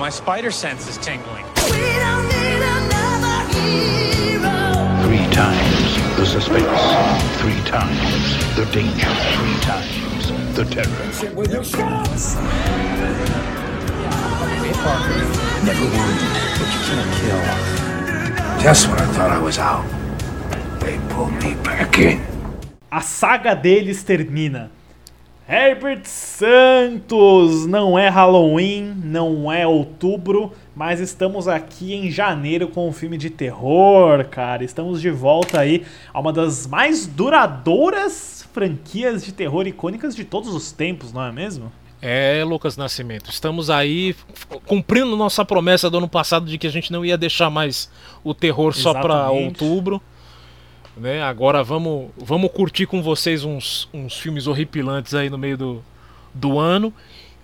my spider sense is tingling. Three times the suspense. Three times the danger. Three times the terror. Never wound, but you can't kill. Just when I thought I was out, they pulled me back in. A saga deles termina. Herbert Santos, não é Halloween, não é outubro, mas estamos aqui em janeiro com um filme de terror, cara. Estamos de volta aí a uma das mais duradouras franquias de terror icônicas de todos os tempos, não é mesmo? É, Lucas Nascimento, estamos aí cumprindo nossa promessa do ano passado de que a gente não ia deixar mais o terror só para outubro. Né? Agora vamos, vamos curtir com vocês uns, uns filmes horripilantes aí no meio do, do ano.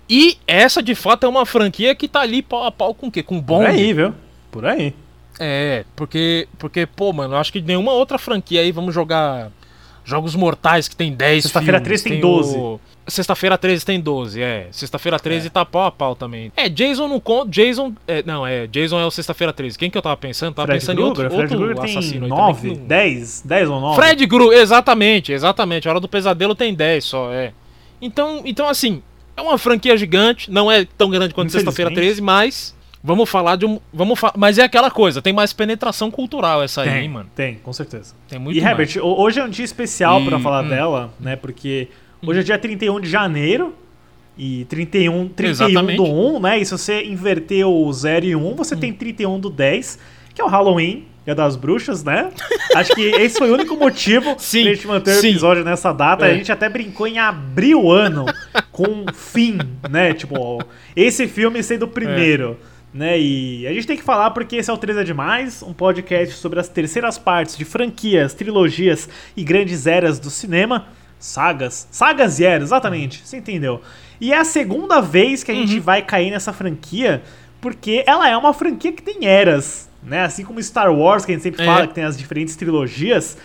E essa de fato é uma franquia que tá ali pau a pau com o quê? Com bom. Por aí, viu? Por aí. É, porque, porque pô, mano, acho que nenhuma outra franquia aí, vamos jogar Jogos Mortais que tem 10 Sexta-feira 13 tem, tem 12. O... Sexta-feira 13 tem 12, é. Sexta-feira 13 é. tá pau a pau também. É, Jason não conta. Jason. É, não, é. Jason é o Sexta-feira 13. Quem que eu tava pensando? Tava Fred pensando Kruger, em outro, Fred outro assassino. 9, também, 10, 10 ou 9. Fred Krueger, exatamente, exatamente. A Hora do Pesadelo tem 10 só, é. Então, então assim, é uma franquia gigante. Não é tão grande quanto Sexta-feira 13, mas. Vamos falar de um. Vamos fa mas é aquela coisa, tem mais penetração cultural essa tem, aí, mano. Tem, com certeza. Tem muito E mais. Herbert, hoje é um dia especial para falar hum, dela, né? Porque hoje é dia 31 de janeiro. E 31, 31 Exatamente. do 1, né? E se você inverter o 0 e 1, você hum. tem 31 do 10, que é o Halloween, Dia das Bruxas, né? Acho que esse foi o único motivo sim, pra gente manter sim. o episódio nessa data. É. A gente até brincou em abrir o ano com fim, né? Tipo, esse filme sendo o primeiro. É né? E a gente tem que falar porque esse é o 3 é Demais, um podcast sobre as terceiras partes de franquias, trilogias e grandes eras do cinema. Sagas. Sagas e eras, exatamente. Você entendeu? E é a segunda vez que a gente uhum. vai cair nessa franquia, porque ela é uma franquia que tem eras, né? Assim como Star Wars, que a gente sempre é. fala que tem as diferentes trilogias.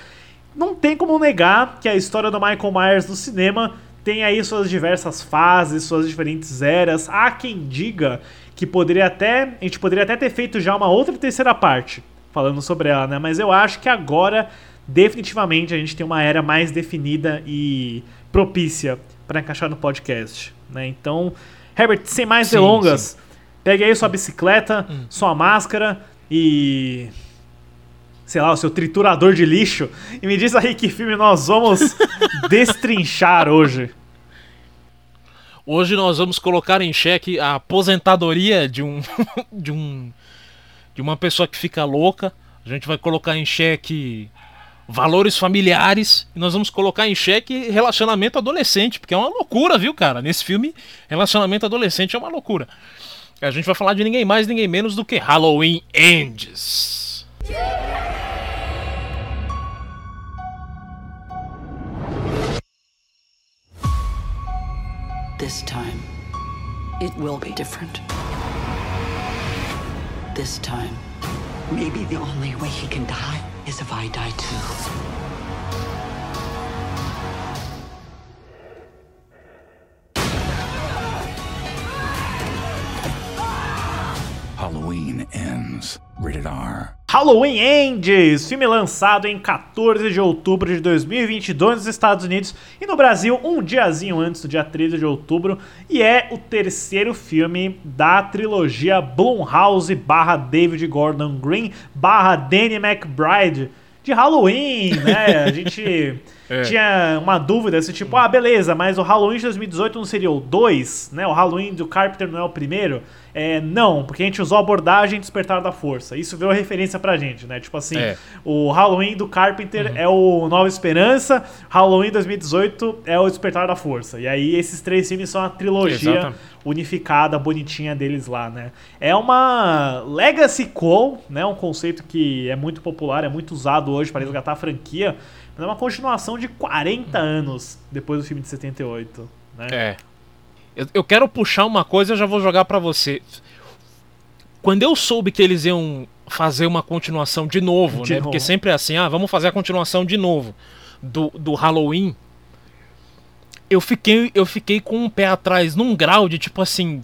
Não tem como negar que a história do Michael Myers no cinema tem aí suas diversas fases, suas diferentes eras. Há quem diga que poderia até. A gente poderia até ter feito já uma outra terceira parte falando sobre ela, né? Mas eu acho que agora, definitivamente, a gente tem uma era mais definida e propícia para encaixar no podcast, né? Então, Herbert, sem mais sim, delongas, sim. pegue aí sua bicicleta, hum. sua máscara e sei lá, o seu triturador de lixo e me diz aí que filme nós vamos destrinchar hoje. Hoje nós vamos colocar em xeque a aposentadoria de um de um de uma pessoa que fica louca. A gente vai colocar em xeque valores familiares e nós vamos colocar em xeque relacionamento adolescente, porque é uma loucura, viu, cara? Nesse filme, relacionamento adolescente é uma loucura. A gente vai falar de ninguém mais, ninguém menos do que Halloween Ends. This time, it will be different. This time, maybe the only way he can die is if I die too. Halloween ends. Rated R. Halloween Ends, filme lançado em 14 de outubro de 2022 nos Estados Unidos e no Brasil um diazinho antes do dia 13 de outubro e é o terceiro filme da trilogia Blumhouse barra David Gordon Green barra Danny McBride de Halloween, né? A gente é. tinha uma dúvida se tipo, ah, beleza, mas o Halloween de 2018 não seria o 2, né? O Halloween do Carpenter não é o primeiro? É, não, porque a gente usou a abordagem Despertar da Força. Isso veio a referência pra gente, né? Tipo assim, é. o Halloween do Carpenter uhum. é o Nova Esperança, Halloween 2018 é o Despertar da Força. E aí esses três filmes são a trilogia Exatamente. Unificada, bonitinha deles lá, né? É uma Legacy Call, né? Um conceito que é muito popular, é muito usado hoje para resgatar a franquia, mas é uma continuação de 40 anos depois do filme de 78, né? É. Eu, eu quero puxar uma coisa, eu já vou jogar para você. Quando eu soube que eles iam fazer uma continuação de novo, de né? Novo. Porque sempre é assim, ah, vamos fazer a continuação de novo do, do Halloween. Eu fiquei, eu fiquei com um pé atrás num grau de tipo assim.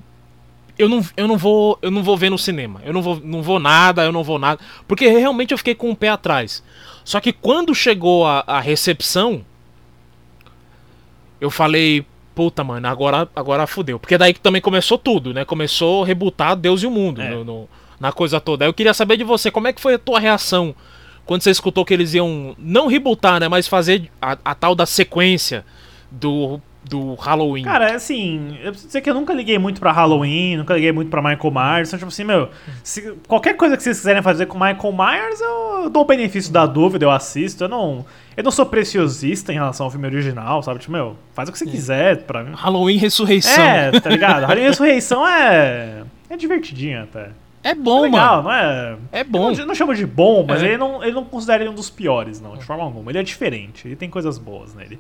eu não, eu não vou eu não vou ver no cinema. Eu não vou, não vou nada, eu não vou nada. Porque realmente eu fiquei com o pé atrás. Só que quando chegou a, a recepção, eu falei, puta, mano, agora, agora fudeu. Porque daí que também começou tudo, né? Começou a rebutar Deus e o mundo É. no- no- na coisa toda. Aí eu queria saber de você, como é que foi a tua reação quando você escutou que eles iam, não rebootar, né? Mas fazer a, a tal da sequência do, do Halloween. Cara, assim, eu preciso dizer que eu nunca liguei muito pra Halloween, nunca liguei muito pra Michael Myers. Então, tipo assim, meu, se- qualquer coisa que vocês quiserem fazer com Michael Myers, eu dou o benefício da dúvida, eu assisto. Eu não, eu não sou preciosista em relação ao filme original, sabe? Tipo, meu, faz o que você quiser pra mim. Halloween Ressurreição. É, tá ligado? Halloween Ressurreição é. É divertidinho até. É bom, Legal, mano. não é. É bom. Eu não, não chamo de bom, mas É. ele, não, ele não considera ele um dos piores, não, de forma alguma. Ele é diferente, ele tem coisas boas nele.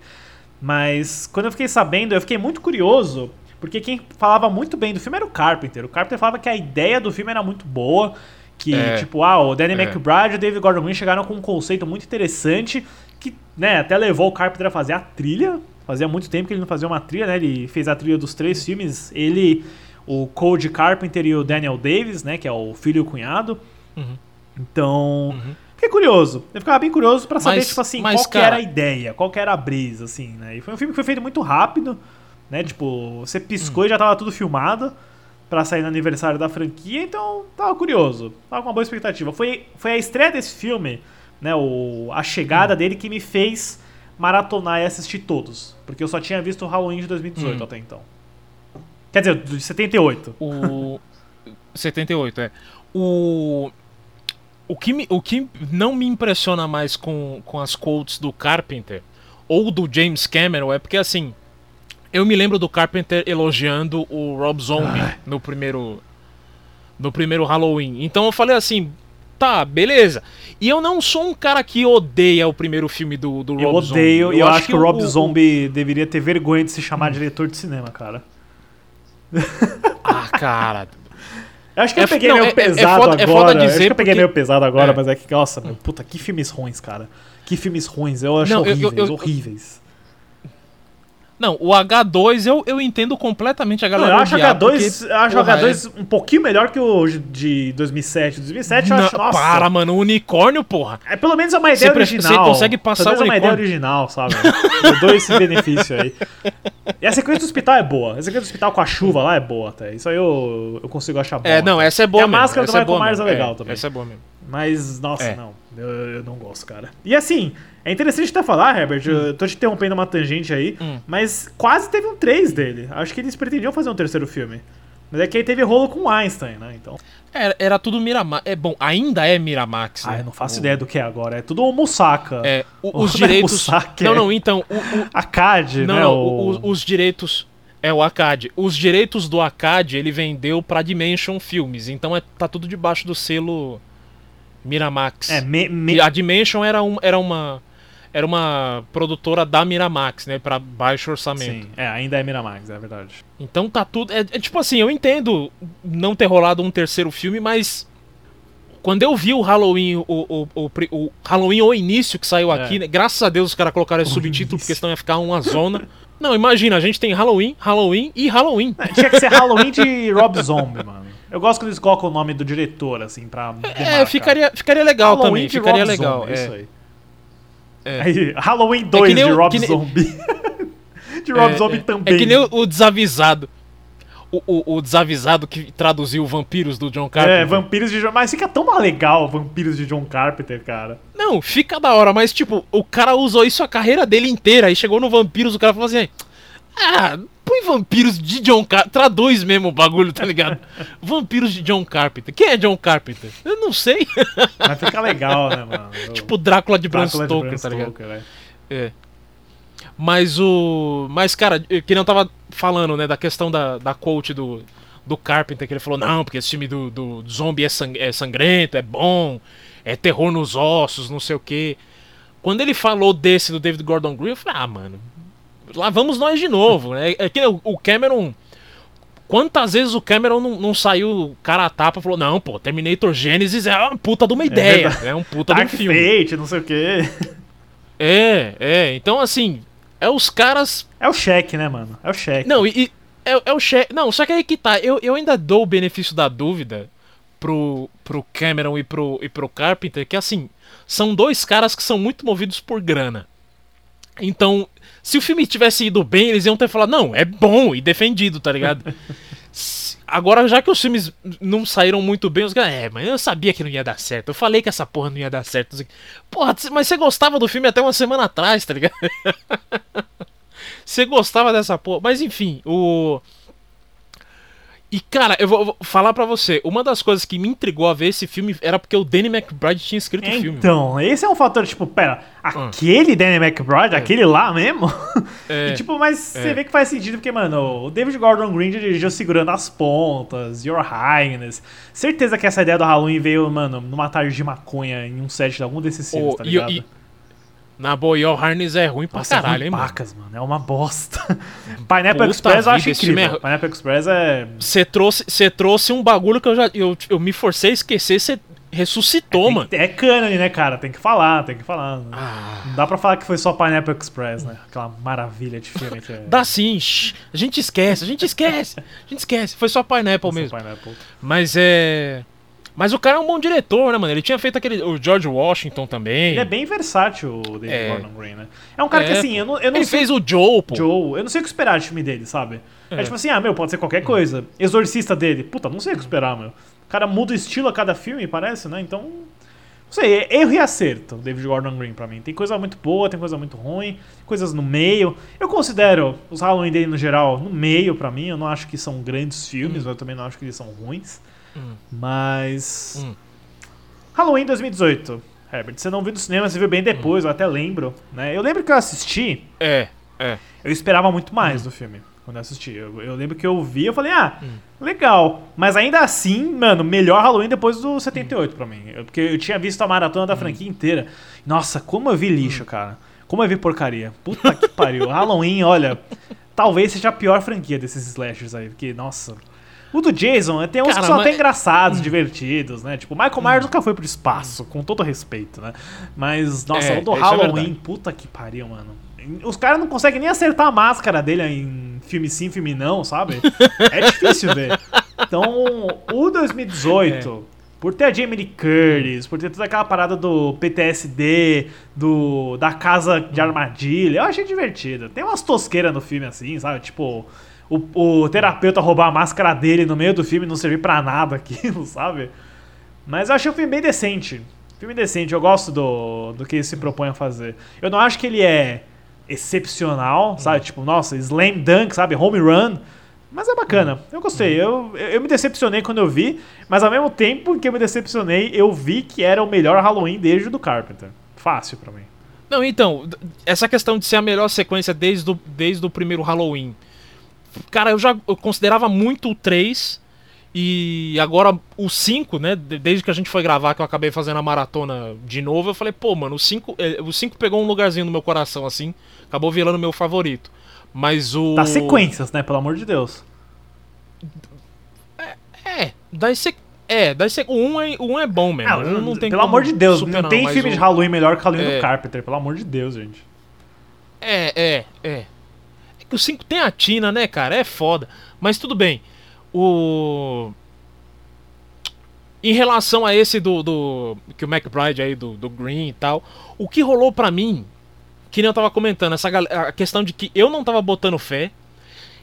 Mas quando eu fiquei sabendo, eu fiquei muito curioso, porque quem falava muito bem do filme era o Carpenter. O Carpenter falava que a ideia do filme era muito boa, que, É. tipo, ah, o Danny É. McBride e o David Gordon Green chegaram com um conceito muito interessante, que, né, até levou o Carpenter a fazer a trilha. Fazia muito tempo que ele não fazia uma trilha, né? Ele fez a trilha dos três filmes. Ele, o Code Carpenter e o Daniel Davis, né? Que é o filho e o cunhado. Uhum. Então, fiquei curioso. Eu ficava bem curioso pra saber, Mas- tipo assim, mas, qual que cara- era a ideia, qual que era a brisa, assim, né? E foi um filme que foi feito muito rápido, né? Tipo, você piscou e já tava tudo filmado pra sair no aniversário da franquia, então tava curioso. Tava com uma boa expectativa. Foi, foi a estreia desse filme, né? O, a chegada dele que me fez maratonar e assistir todos. Porque eu só tinha visto o Halloween de 2018 Hum. até então. Quer dizer, de 78. O 78, é. O o que, me- o que não me impressiona mais com, com as quotes do Carpenter ou do James Cameron é porque assim, eu me lembro do Carpenter elogiando o Rob Zombie no primeiro no primeiro Halloween. Então eu falei assim, tá, beleza. E eu não sou um cara que odeia o primeiro filme do, do Rob Eu Zombie. odeio e eu, acho que o Rob o- Zombie deveria ter vergonha de se chamar diretor de cinema, cara. Ah, cara. Acho que eu peguei meio pesado é agora. foda acho que eu peguei meio pesado agora, mas é que, nossa, meu, puta, que filmes ruins, cara. Que filmes ruins. Eu acho Não, horríveis, eu- eu- horríveis. Não, o H2 eu, eu entendo completamente a Não, galera eu acho odiar, H2, porque, eu acho porra, H2 um pouquinho melhor que o de 2007. 2007 eu Não, acho, nossa. para, mano, o unicórnio, porra. É, pelo menos é uma ideia Você original. você consegue passar Pelo menos o é uma ideia unicórnio. original, sabe? Eu dou esse benefício aí. E a sequência do hospital é boa. A sequência do hospital com a chuva lá é boa até. Isso aí eu, eu consigo achar bom. É, não, essa é boa E a mesmo. máscara do essa é Michael boa Myers é legal também. Essa é boa mesmo. Mas, nossa, É. não. Eu, eu não gosto, cara. E assim, é interessante até falar, Herbert, eu tô te interrompendo uma tangente aí, Hum. mas quase teve um 3 dele. Acho que eles pretendiam fazer um terceiro filme. Mas é que aí teve rolo com Einstein, né? Então. Era, era tudo Miramax. É bom, ainda é Miramax. Ah, né? eu não faço O- ideia do que é agora. É tudo o Musaka. É, o- os não é direitos. Musaka, não, é. não, então. O, o- A CAD, não, né? não, o... o- os direitos. É o Acad. Os direitos do Acad ele vendeu pra Dimension Filmes. Então é, tá tudo debaixo do selo Miramax. É, me, me- a Dimension era, um, era uma. Era uma produtora da Miramax, né? Pra baixo orçamento. Sim, é, ainda é Miramax, é verdade. Então tá tudo. É, é tipo assim, eu entendo não ter rolado um terceiro filme, mas. Quando eu vi o Halloween, o, o, o, o Halloween o início que saiu É. aqui, né, graças a Deus os caras colocaram esse subtítulo, início. porque senão ia ficar uma zona. Não, imagina, a gente tem Halloween, Halloween e Halloween. É, Tinha que ser Halloween de Rob Zombie, mano. Eu gosto quando eles colocam o nome do diretor, assim, pra. É, demarcar. ficaria, ficaria legal Halloween também, ficaria Rob legal. Zombie, é. Isso aí. É. Aí, Halloween 2 nem de Rob que nem- Zombie. de Rob É, Zombie é, também. É que nem o, o desavisado. O, o, o desavisado que traduziu Vampiros do John Carpenter. É, Vampiros de John... Mas fica tão legal Vampiros de John Carpenter, cara. Não, fica da hora, mas tipo, o cara usou isso a carreira dele inteira. Aí chegou no Vampiros, o cara falou assim: Ah, põe Vampiros de John Carpenter. Traduz mesmo o bagulho, tá ligado? Vampiros de John Carpenter. Quem é John Carpenter? Eu não sei. Mas fica legal, né, mano? tipo, Drácula de Bram Drácula de Stoker, tá ligado? Stoker, é. É. Mas o. Mas, cara, que não tava falando, né, da questão da, da quote do, do Carpenter, que ele falou, não, porque esse filme do, do zombie é, sang- é sangrento, é bom, é terror nos ossos, não sei o quê. Quando ele falou desse do David Gordon Green, eu falei, ah, mano, lá vamos nós de novo, né? É que o, Cameron. Quantas vezes o Cameron não, não saiu cara a tapa e falou, não, pô, Terminator Genesis é uma puta de uma ideia, verdade. é um puta de um Dark filme. Fate, não sei o quê. É, é. Então, assim, é os caras. É o cheque, né, mano? É o cheque. Não, e. É, é o chefe. Não, só que aí que tá. Eu, eu ainda dou o benefício da dúvida pro, pro Cameron e pro, e pro Carpenter, que assim, são dois caras que são muito movidos por grana. Então, se o filme tivesse ido bem, eles iam ter falado, não, é bom e defendido, tá ligado? Agora, já que os filmes não saíram muito bem, os caras, é, mas eu sabia que não ia dar certo. Eu falei que essa porra não ia dar certo. Porra, mas você gostava do filme até uma semana atrás, tá ligado? você gostava dessa porra. Mas enfim, o. E cara, eu vou, vou falar para você, uma das coisas que me intrigou a ver esse filme era porque o Danny McBride tinha escrito é, o filme. Então, esse é um fator, tipo, pera, aquele Danny McBride, é. aquele lá mesmo? É. E, tipo, mas é. você vê que faz sentido, porque, mano, o David Gordon Green dirigiu segurando as pontas, Your Highness. Certeza que essa ideia do Halloween veio, mano, numa tarde de maconha em um set de algum desses filmes, oh, tá ligado? E, e, na boa, Your Harness é ruim pra Nossa, caralho, é ruim hein, pacas, mano? É uma bosta. Pineapple Express eu acho incrível. É... Pineapple Express é... Você trouxe, trouxe um bagulho que eu já... Eu, eu me forcei a esquecer, você ressuscitou, é, mano. É cânone, né, cara? Tem que falar, tem que falar. Ah. Não dá pra falar que foi só Pineapple Express, né? Aquela maravilha de filme que é... Dá sim, a gente esquece, a gente esquece, a gente esquece. Foi só Pineapple foi mesmo. Só Pineapple. Mas é... Mas o cara é um bom diretor, né, mano? Ele tinha feito aquele. O George Washington também. Ele é bem versátil, o David é. Gordon Green, né? É um cara é, que assim, eu não, eu não Ele sei... fez o Joe, pô. Joe. Eu não sei o que esperar de filme dele, sabe? É. é. tipo assim, ah, meu, pode ser qualquer coisa. Exorcista dele. Puta, não sei o que esperar, meu. O cara muda o estilo a cada filme, parece, né? Então. Não sei, é erro e acerto, David Gordon Green pra mim. Tem coisa muito boa, tem coisa muito ruim, coisas no meio. Eu considero os Halloween dele no geral no meio pra mim. Eu não acho que são grandes filmes, hum. mas eu também não acho que eles são ruins. Hum. Mas. Hum. Halloween 2018. Herbert, você não viu no cinema, você viu bem depois, eu até lembro, né? Eu lembro que eu assisti. É, é. Eu esperava muito mais hum. do filme quando eu assisti. Eu, eu, lembro que eu vi, eu falei, ah, hum. legal. Mas ainda assim, mano, melhor Halloween depois do 78 hum. pra mim. Eu, porque eu tinha visto a maratona da hum. franquia inteira. Nossa, como eu vi lixo, hum. cara. Como eu vi porcaria. Puta que pariu. Halloween, olha, talvez seja a pior franquia desses slashers aí. Porque, nossa. O do Jason tem uns Cara, que são mas... até engraçados, divertidos, né? Tipo, o Michael Myers hum. nunca foi pro espaço, com todo respeito, né? Mas, nossa, é, o do é Halloween, é puta que pariu, mano. Os caras não conseguem nem acertar a máscara dele em filme sim, filme não, sabe? é difícil ver. Então, o 2018, é. por ter a Jamie Lee Curtis, por ter toda aquela parada do PTSD, do da casa de armadilha, eu achei divertido. Tem umas tosqueiras no filme assim, sabe? Tipo, o, o terapeuta roubar a máscara dele no meio do filme não servir para nada aquilo, sabe? Mas eu achei o filme bem decente. Filme decente, eu gosto do, do que ele se propõe a fazer. Eu não acho que ele é excepcional, sabe? Tipo, nossa, slam dunk, sabe? Home run. Mas é bacana. Eu gostei. Eu, eu me decepcionei quando eu vi, mas ao mesmo tempo que eu me decepcionei, eu vi que era o melhor Halloween desde o do Carpenter. Fácil para mim. Não, então, essa questão de ser a melhor sequência desde o, desde o primeiro Halloween cara, eu já eu considerava muito o 3 e agora o 5, né? Desde que a gente foi gravar, que eu acabei fazendo a maratona de novo, eu falei, pô, mano, o 5, é, o 5 pegou um lugarzinho no meu coração, assim, acabou virando meu favorito. Mas o. Das sequências, né? Pelo amor de Deus. É, é das sequências. É, das se... o 1 um é, o um é bom mesmo. Ah, um não tem pelo amor de Deus, não tem filme o... de Halloween melhor que Halloween é... do Carpenter, pelo amor de Deus, gente. É, é, é que o 5 tem a Tina, né, cara? É foda. Mas tudo bem. O. Em relação a esse do. do que o McBride aí, do, do Green e tal. O que rolou pra mim, que nem eu tava comentando, essa a questão de que eu não tava botando fé.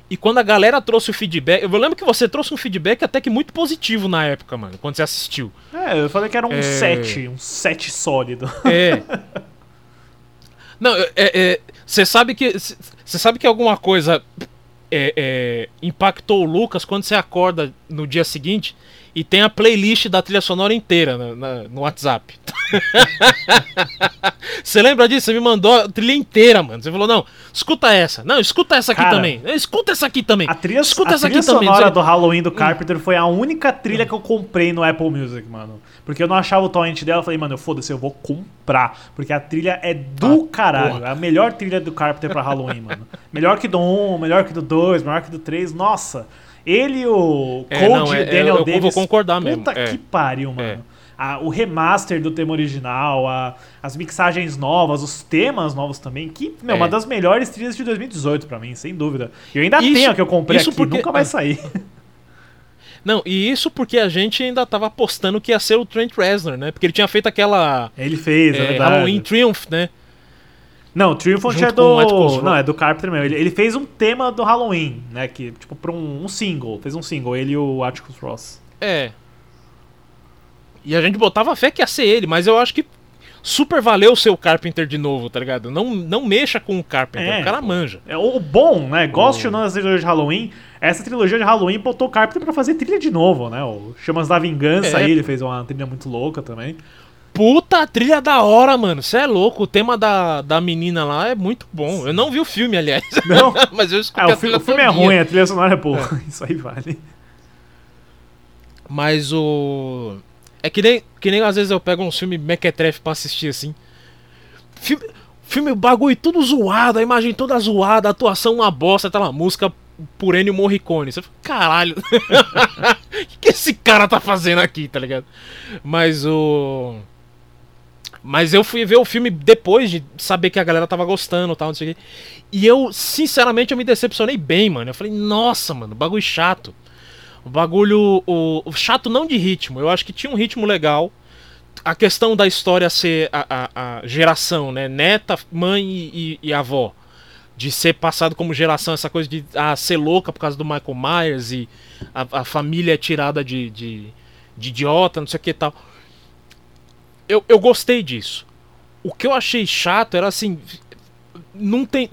E quando a galera trouxe o feedback. Eu lembro que você trouxe um feedback até que muito positivo na época, mano, quando você assistiu. É, eu falei que era um 7, é... um 7 sólido. É. Não, é, é, você sabe que. Você sabe que alguma coisa é, é, impactou o Lucas quando você acorda no dia seguinte e tem a playlist da trilha sonora inteira na, na, no WhatsApp. Você lembra disso? Você me mandou a trilha inteira, mano. Você falou, não, escuta essa. Não, escuta essa aqui Cara, também. Escuta essa aqui também. A trilha, escuta a essa trilha aqui sonora também. do Halloween do Carpenter foi a única trilha que eu comprei no Apple Music, mano. Porque eu não achava o torrent dela. Eu falei, mano, foda-se, eu vou comprar. Porque a trilha é do ah, caralho. Porra. É a melhor trilha do Carpenter pra Halloween, mano. Melhor que do 1, melhor que do 2, melhor que do 3. Nossa. Ele e o é, Code é, Daniel eu, Davis. Eu vou concordar mesmo. Puta é. que pariu, mano. É. a- o remaster do tema original, a- as mixagens novas, os temas novos também, que, meu, É. uma das melhores trilhas de 2018 pra mim, sem dúvida. Eu ainda Isso- tenho a que eu comprei isso aqui, porque- nunca vai é. sair. Não, e isso porque a gente ainda tava apostando que ia ser o Trent Reznor, né? Porque ele tinha feito aquela Ele fez, é, é, verdade. Halloween Triumph, né? Não, o Triumphant é do. Não, é do Carpenter mesmo. Ele, ele fez um tema do Halloween, né? Que, tipo, pra um, um single. Fez um single, ele e o Atticus Ross. É. E a gente botava fé que ia ser ele, mas eu acho que super valeu o seu Carpenter de novo, tá ligado? Não, não mexa com o Carpenter, É, o cara manja. É, o, bom, né? Gosto ou não da trilogia de Halloween. Essa trilogia de Halloween botou o Carpenter pra fazer trilha de novo, né? O Chamas da Vingança É. aí, ele fez uma trilha muito louca também. Puta trilha da hora, mano. Você é louco. O tema da, da menina lá é muito bom. Eu não vi o filme, aliás. Não? mas eu escutei Ah, o, fi- trilha o filme é ruim, a trilha sonora é boa. Isso aí vale. Mas o. É que nem, que nem às vezes eu pego um filme mequetrefe pra assistir assim. Filme, filme bagulho tudo zoado, a imagem toda zoada, a atuação uma bosta, tá lá, música por Ennio Morricone. Você fala, caralho, o que, que esse cara tá fazendo aqui, tá ligado? Mas o. Mas eu fui ver o filme depois de saber que a galera tava gostando tal, não sei o quê. E eu, sinceramente, eu me decepcionei bem, mano. Eu falei, nossa, mano, bagulho chato. O bagulho. O, o chato não de ritmo. Eu acho que tinha um ritmo legal. A questão da história ser a, a- a geração, né? Neta, mãe e, e- e avó. De ser passado como geração, essa coisa de ah, ser louca por causa do Michael Myers e a, a família é tirada de, de, de idiota, não sei o que e tal. Eu, eu gostei disso. O que eu achei chato era assim. Não tem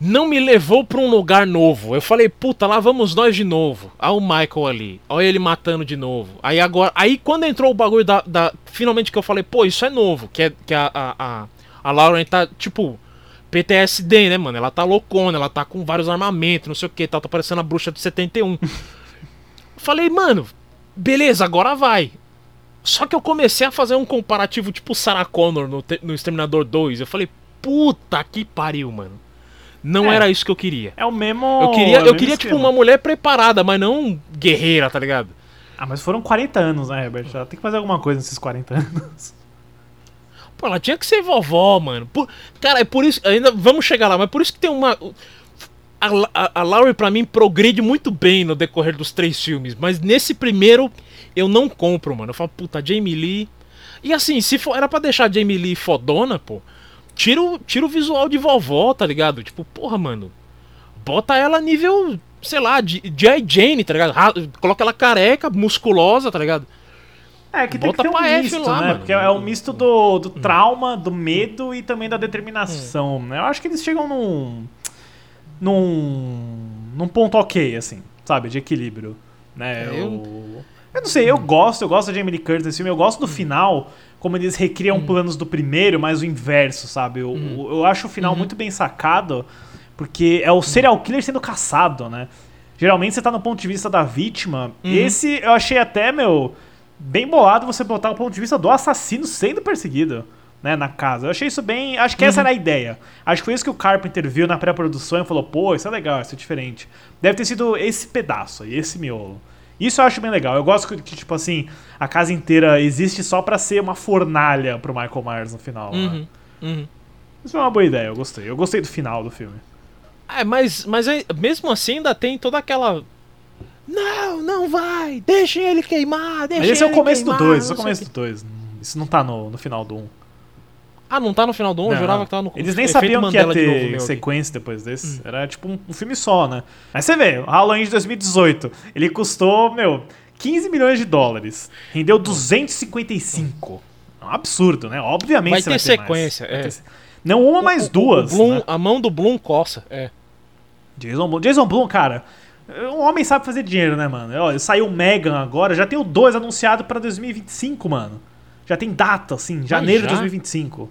não me levou pra um lugar novo. Eu falei, puta, lá vamos nós de novo. Olha o Michael ali. Olha ele matando de novo. Aí agora. Aí quando entrou o bagulho da. da- finalmente que eu falei, pô, isso é novo. Que, é, que a, a, a, a Lauren tá, tipo. PTSD, né, mano? Ela tá loucona, ela tá com vários armamentos, não sei o que, tal, tá parecendo a bruxa de 71. eu falei, mano, beleza, agora vai. Só que eu comecei a fazer um comparativo tipo Sarah Connor no, no Exterminador 2. Eu falei, puta que pariu, mano. Não É. era isso que eu queria. É o mesmo. Eu queria, é eu queria tipo, uma mulher preparada, mas não guerreira, tá ligado? Ah, mas foram 40 anos, né, Herbert? Já tem que fazer alguma coisa nesses 40 anos. Pô, ela tinha que ser vovó, mano. Por- Cara, é por isso. Ainda vamos chegar lá, mas por isso que tem uma. A, a, Laurie, pra mim, progride muito bem no decorrer dos três filmes. Mas nesse primeiro, eu não compro, mano. Eu falo, puta, Jamie Lee. E assim, se for, era pra deixar a Jamie Lee fodona, pô. Tira o, tira o visual de vovó, tá ligado? Tipo, porra, mano. Bota ela nível, sei lá, de. Jane, tá ligado? Coloca ela careca, musculosa, tá ligado? É, que tem Bota que ter um misto, lá, né? mano. Porque é um misto do, do trauma, do medo e também da determinação, né? Eu acho que eles chegam num... num... num ponto ok, assim, sabe? De equilíbrio, né? É, eu... eu- eu não sei, eu gosto, eu gosto Jamie Lee Curtis nesse filme, eu gosto do final, como eles recriam Hum. planos do primeiro, mas o inverso, sabe? Eu, eu acho o final muito bem sacado, porque é o serial killer sendo caçado, né? Geralmente você tá no ponto de vista da vítima. Uhum. Esse eu achei até, meu, bem bolado você botar o ponto de vista do assassino sendo perseguido, né, na casa. Eu achei isso bem. Acho que Uhum. essa era a ideia. Acho que foi isso que o Carpenter viu na pré-produção e falou: pô, isso é legal, isso é diferente. Deve ter sido esse pedaço aí, esse miolo. Isso eu acho bem legal. Eu gosto que, que, tipo assim, a casa inteira existe só pra ser uma fornalha pro Michael Myers no final. né? Uhum, uhum. Isso é uma boa ideia, eu gostei. Eu gostei do final do filme. É, mas, mas mesmo assim ainda tem toda aquela. Não, não vai! Deixem ele queimar! Deixem Mas esse é o começo do queimar, 2, esse é o começo o do 2. Isso não tá no, no final do 1. Um. Ah, não tá no final do 1? Um? Jurava que tava no Eles nem sabiam que ia de ter aqui. sequência depois desse. Era tipo um, um filme só, né? Mas você vê, o Halloween de 2018, ele custou, meu, 15 milhões de dólares. Rendeu 255. É um absurdo, né? Obviamente Vai você ter vai ter mais. sequência, Vai é. ter Não uma, mas O- o- duas. o Bloom- né? A mão do Bloom coça. É. Jason Blum. Jason Blum, cara, um homem sabe fazer dinheiro, né, mano? Ó, saiu o Megan agora, já tem o 2 anunciado pra 2025, mano. Já tem data, assim, janeiro de já? 2025.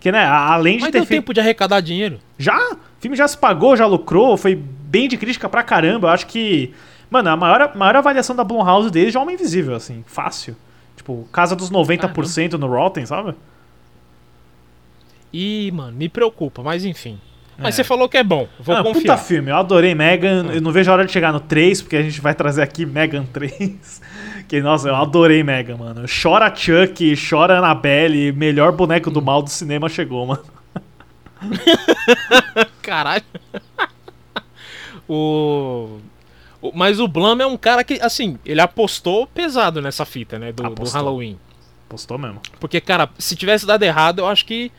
Que, né, além de Mas ter deu feito... tempo de arrecadar dinheiro. Já? O filme já se pagou, já lucrou, foi bem de crítica pra caramba. Eu acho que. Mano, a maior, maior avaliação da Blumhouse dele já é Homem Invisível, assim, fácil. Tipo, casa dos 90% no Rotten, sabe? E, mano, me preocupa, mas enfim. Mas você falou que é bom. Vou Ah, confiar. puta filme, eu adorei Megan. Eu não vejo a hora de chegar no 3, porque a gente vai trazer aqui Megan 3. Que, nossa, eu adorei Megan, mano. Chora Chuck, chora Annabelle, melhor boneco do mal do cinema chegou, mano. Caralho. o... o- Mas o Blum é um cara que, assim, ele apostou pesado nessa fita, né? Do, do Apostou. Halloween. Postou mesmo. Porque, cara, se tivesse dado errado, eu acho que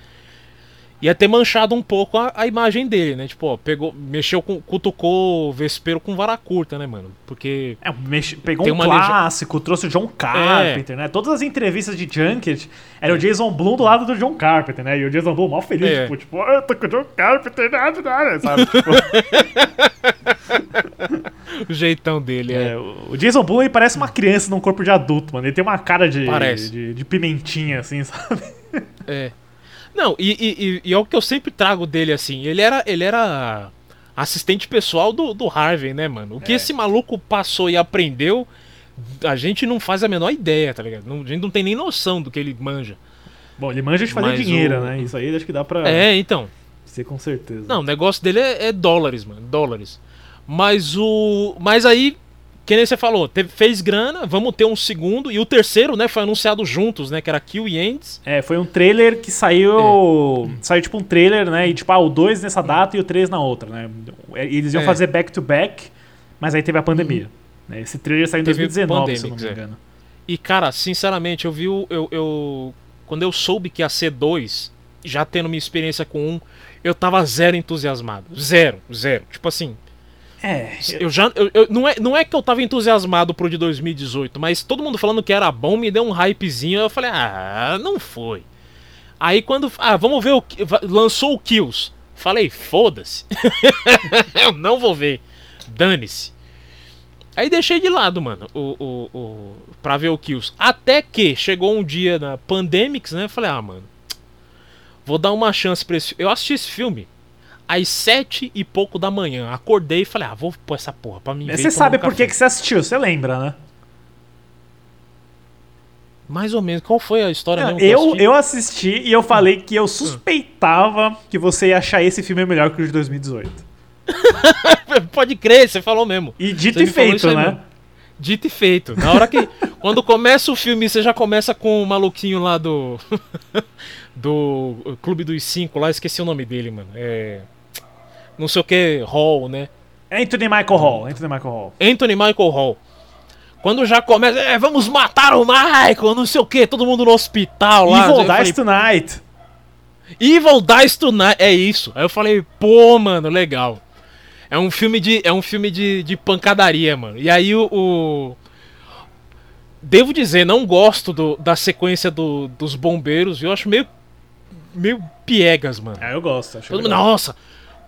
ia ter manchado um pouco a, a imagem dele, né? Tipo, ó, pegou, mexeu com, cutucou o vespeiro com vara curta, né, mano? Porque É, mexe- pegou um clássico, trouxe o John Carpenter, né? Todas as entrevistas de Junket era o Jason Blum do lado do John Carpenter, né? E o Jason Blum mal feliz, É. tipo, tipo, "Ah, eu tô com o John Carpenter, nada, nada, sabe? Tipo, o jeitão dele é. é, o Jason Blum ele parece uma criança num corpo de adulto, mano. Ele tem uma cara de, de, de pimentinha, assim, sabe? É. Não, e, e, e- é o que eu sempre trago dele, assim. Ele era, ele era assistente pessoal do, do Harvey, né, mano? O que É. esse maluco passou e aprendeu, a gente não faz a menor ideia, tá ligado? Não- a gente não tem nem noção do que ele manja. Bom, ele manja de fazer Mas dinheiro, o- né? Isso aí acho que dá pra É, então. ser com certeza. Não, o negócio dele é, é dólares, mano. Dólares. Mas o. Mas aí, que nem você falou, teve- fez grana, vamos ter um segundo. E o terceiro, né, foi anunciado juntos, né? Que era Kill e Ends. É, foi um trailer que saiu. Saiu tipo um trailer, né? E tipo, ah, o 2 nessa data e o 3 na outra, né? Eles iam É. fazer back to back, mas aí teve a pandemia. né? Esse trailer saiu em Teve 2019, se eu não me é. engano. E, cara, sinceramente, eu vi o. Eu, eu- quando eu soube que ia ser dois, já tendo minha experiência com um, eu tava zero entusiasmado. Zero, zero. Tipo assim, É, eu já. eu- eu- não, é, não é que eu tava entusiasmado pro de 2018, mas todo mundo falando que era bom me deu um hypezinho. Eu falei, ah, não foi. Aí quando. Ah, vamos ver o. Lançou o Kills. Falei, foda-se. eu não vou ver. Dane-se. Aí deixei de lado, mano, o, o, o, pra ver o Kills. Até que chegou um dia na Pandemics, né? Falei, ah, mano, vou dar uma chance pra esse. Eu assisti esse filme às sete e pouco da manhã. Acordei e falei, ah, vou pôr essa porra pra mim você sabe por que, que você assistiu, você lembra, né? Mais ou menos. Qual foi a história mesmo? que Eu, assisti? eu assisti e eu falei que eu suspeitava que você ia achar esse filme melhor que o de 2018. Pode crer, você falou mesmo. E dito Você e feito, né? mesmo. Dito e feito. Na hora que. quando começa o filme, você já começa com o maluquinho lá do. do Clube dos Cinco lá, esqueci o nome dele, mano. É. Não sei o que, Hall, né? Anthony Michael Hall, Anthony Michael Hall. Anthony Michael Hall. Quando já começa, é, vamos matar o Michael, não sei o que, todo mundo no hospital lá. Evil Eu falei, Dies Tonight. Evil Dies Tonight, é isso. Aí eu falei, pô, mano, legal. É um filme de, é um filme de, de pancadaria, mano. E aí o, o- devo dizer, não gosto do- da sequência do- dos bombeiros. Eu acho meio, meio piegas, mano. Ah, eu gosto. Acho Todo mundo, nossa,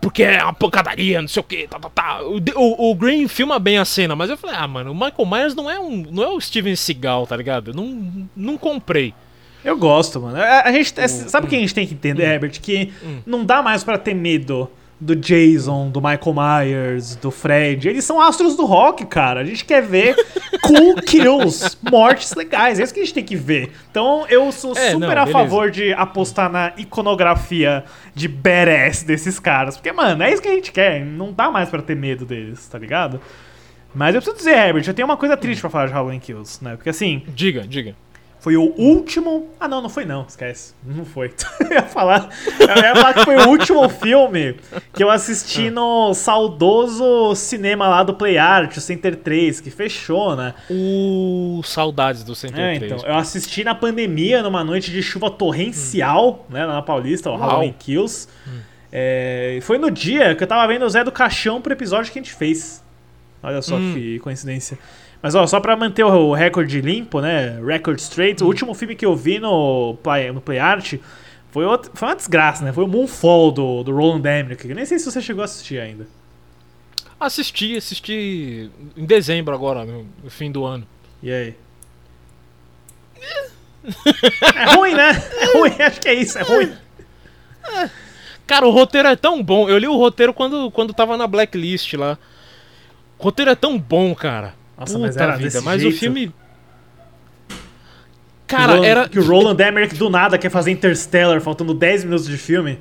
porque é uma pancadaria, não sei o que, tá, tá, tá. O, o, Green filma bem a cena, mas eu falei, ah, mano, o Michael Myers não é um, não é o Steven Seagal, tá ligado? Eu não, não comprei. Eu gosto, mano. A, a gente, é, sabe o que a gente tem que entender, Herbert? Que não dá mais pra ter medo do Jason, do Michael Myers, do Fred. Eles são astros do rock, cara. A gente quer ver cool kills, mortes legais. É isso que a gente tem que ver. Então eu sou É, super não, a favor de apostar na iconografia de badass desses caras. Porque, mano, é isso que a gente quer. Não dá mais pra ter medo deles, tá ligado? Mas eu preciso dizer, Herbert, eu tenho uma coisa triste pra falar de Halloween Kills, né? Porque assim, Diga, diga. Foi o último. Ah, não, não foi não, esquece. Não foi. eu, ia falar, eu ia falar que foi o último filme que eu assisti no saudoso cinema lá do Play Art, o Center 3, que fechou, né? O saudades do 103. É, então, eu assisti na pandemia, numa noite de chuva torrencial, né, lá na Paulista, o Uau. Halloween Kills. É, e foi no dia que eu tava vendo o Zé do Caixão pro episódio que a gente fez. Olha só Hum. que coincidência. Mas ó, só pra manter o recorde limpo, né? Record straight, Hum. o último filme que eu vi no Play, no Play Art foi, outro, foi uma desgraça, né? Foi o Moonfall do, do Roland Emmerich. Eu nem sei se você chegou a assistir ainda. Assisti, assisti em dezembro agora, no, no fim do ano. E aí? É ruim, né? É ruim, acho que é isso, é ruim. Cara, o roteiro é tão bom. Eu li o roteiro quando, quando tava na blacklist lá. O roteiro é tão bom, cara. Nossa, Puta mas era vida, mas jeito. o filme. que o Cara, Roland- era. Que o Roland Emmerich do nada quer fazer Interstellar, faltando 10 minutos de filme.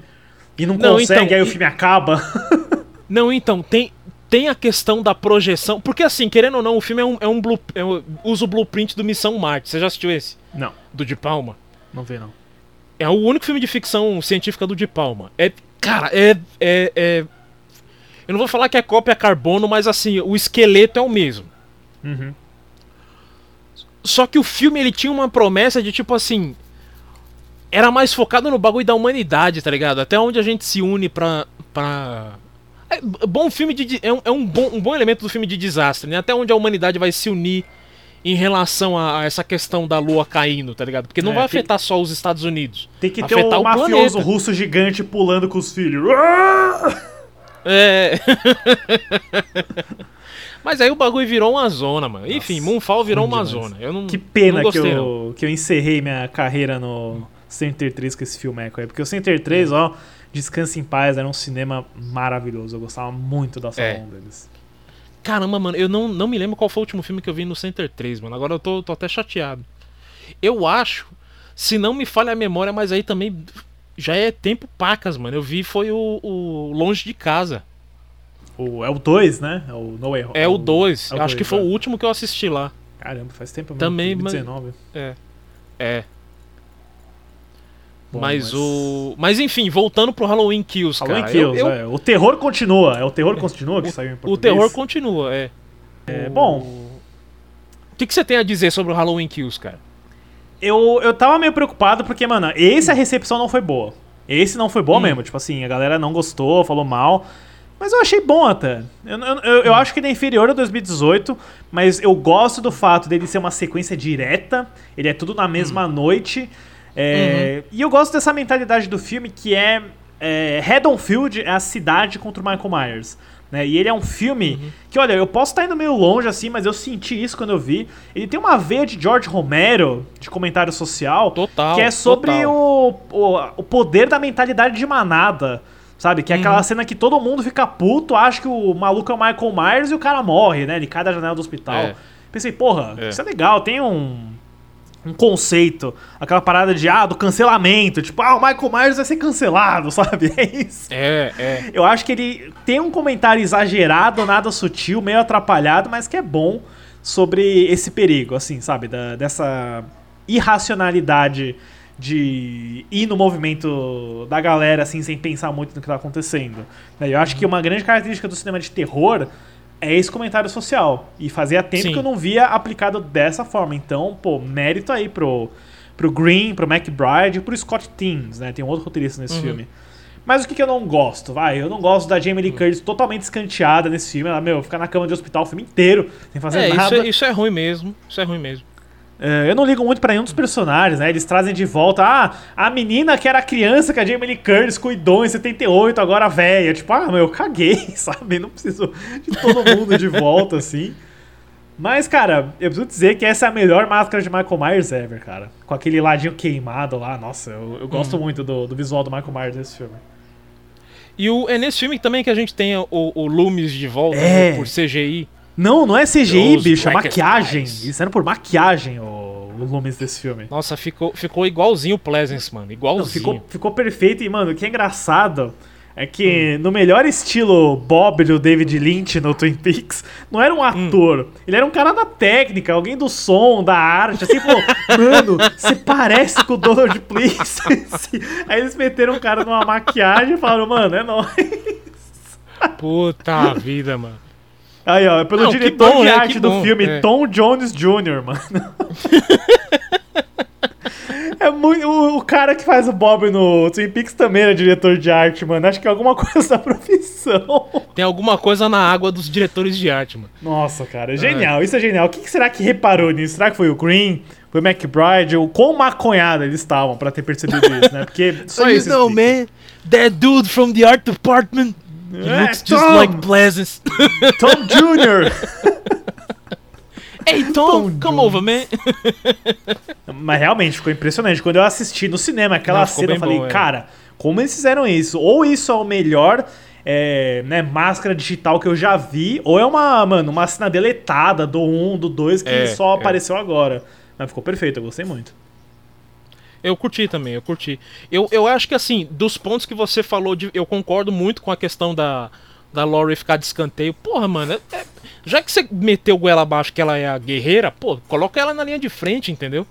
E não, Não, consegue, então, aí o e- filme acaba. Não, então, tem, tem a questão da projeção. Porque assim, querendo ou não, o filme é um, é um, blue, é um usa o blueprint do Missão Marte. Você já assistiu esse? não, Do De Palma? não vê não. É o único filme de ficção científica do De Palma. É. Cara, é. é, é- eu não vou falar que é cópia carbono, mas assim, o esqueleto é o mesmo. Uhum. Só que o filme ele tinha uma promessa de tipo assim. Era mais focado no bagulho da humanidade, tá ligado? Até onde a gente se une pra. pra... É bom filme de. É, um, é um bom, um bom elemento do filme de desastre, né? Até onde a humanidade vai se unir em relação a, a essa questão da lua caindo, tá ligado? Porque não É, vai afetar só os Estados Unidos. Tem que ter um mafioso planeta. russo gigante pulando com os filhos. É. Mas aí o bagulho virou uma zona, mano. Enfim, Moonfall virou uma demais. zona. Eu não, Que pena não que, gostei, eu, que eu encerrei minha carreira no Center 3 com esse filmeco aí. Porque o Center 3, ó, Descanse em Paz, era um cinema maravilhoso. Eu gostava muito da É. salão deles. Caramba, mano, eu não, não me lembro qual foi o último filme que eu vi no Center 3, mano. Agora eu tô, tô até chateado. Eu acho, se não me falha a memória, mas aí também já é tempo pacas, mano. Eu vi foi o, o Longe de Casa. O, é o 2, né? É o No Way Home. É o 2. é o acho que foi é. o último que eu assisti lá. Caramba, faz tempo mesmo. Também, mas- 2019. É. Bom, mas, mas- o. Mas enfim, voltando pro Halloween Kills, Halloween cara. Kills, eu, eu- é. O terror continua. É o terror continua que saiu em O português? terror continua, é. É, bom, O que, que você tem a dizer sobre o Halloween Kills, cara? eu, eu tava meio preocupado porque, mano, esse a recepção não foi boa. Esse não foi boa Hum. mesmo. Tipo assim, a galera não gostou, falou mal. Mas eu achei bom até. Eu, eu, eu, acho que ele é inferior a 2018, mas eu gosto do fato dele ser uma sequência direta. Ele é tudo na mesma noite. É, E eu gosto dessa mentalidade do filme que é, é Haddonfield é a cidade contra o Michael Myers. Né? E ele é um filme que, olha, eu posso estar indo meio longe assim, mas eu senti isso quando eu vi. Ele tem uma veia de George Romero, de comentário social, Total, que é sobre o, o, o poder da mentalidade de manada. Sabe? Que é aquela cena que todo mundo fica puto, acha que o maluco é o Michael Myers e o cara morre, né? Ele cai da janela do hospital. É. Pensei, porra, É. isso é legal, tem um, um conceito, aquela parada de, ah, do cancelamento, tipo, ah, o Michael Myers vai ser cancelado, sabe? É isso. É, é. Eu acho que ele tem um comentário exagerado, nada sutil, meio atrapalhado, mas que é bom sobre esse perigo, assim, sabe? Da- dessa irracionalidade de ir no movimento da galera, assim, sem pensar muito no que tá acontecendo. né? Eu acho que uma grande característica do cinema de terror é esse comentário social. E fazia tempo Sim. que eu não via aplicado dessa forma. Então, pô, mérito aí pro, pro Green, pro McBride e pro Scott Teams, né? Tem um outro roteirista nesse filme. Mas o que, que eu não gosto? Vai, eu não gosto da Jamie Lee Curtis totalmente escanteada nesse filme. Ela, meu, fica na cama de hospital o filme inteiro, sem fazer É, isso nada. é, isso é ruim mesmo. Isso é ruim mesmo. É, eu não ligo muito pra nenhum dos personagens, né? Eles trazem de volta, ah, a menina que era criança que a Jamie Lee Curtis cuidou em 78, agora velha. Tipo, ah, meu, eu caguei, sabe? Não preciso de todo mundo de volta, assim. Mas, cara, eu preciso dizer que essa é a melhor máscara de Michael Myers ever, cara. Com aquele ladinho queimado lá. Nossa, eu, eu gosto muito do, do visual do Michael Myers nesse filme. E o, é nesse filme também que a gente tem o, o Loomis de volta É. né, por CGI. Não, não é CGI, Those bicho, é maquiagem. Isso era por maquiagem, o, o Loomis desse filme. Nossa, ficou, ficou igualzinho o Pleasance, mano. Não, Igualzinho. ficou, ficou perfeito e, mano, o que é engraçado é Hum. que no melhor estilo Bob do David Lynch no Twin Peaks, não era Hum. um ator, ele era um cara da técnica, alguém do som, da arte, assim, falou, mano, você parece com o Donald Please. Aí eles meteram um cara numa maquiagem e falaram, mano, é nóis. Puta vida, mano. Aí, ó, é pelo Não, diretor bom, de né? arte Que do bom, filme, é. Tom Jones Jr., mano. É muito, o, o cara que faz o Bob no Twin Peaks também era diretor de arte, mano. Acho que é alguma coisa da profissão. Tem alguma coisa na água dos diretores de arte, mano. Nossa, cara, genial. Isso é genial. O que, que será que reparou nisso? Será que foi o Green? Foi o McBride? O quão maconhado eles estavam pra ter percebido isso, né? Porque só you isso. know, explica. man, that dude from the art department, he É, looks just Tom! like Pleasance. Tom Jr. hey, Tom, Tom come Jones. over, man. Mas realmente ficou impressionante. Quando eu assisti no cinema aquela Não, cena, eu falei, bom, é. cara, como eles fizeram isso? Ou isso é o melhor é, né, máscara digital que eu já vi, ou é uma, mano, uma cena deletada do 1, do 2 que É, só é. apareceu agora. Mas ficou perfeito, eu gostei muito. Eu curti também, eu curti. Eu, eu acho que assim, dos pontos que você falou, de, eu concordo muito com a questão da, da Lori ficar de escanteio. Porra, mano, é, é, já que você meteu ela abaixo que ela é a guerreira, pô, coloca ela na linha de frente, entendeu?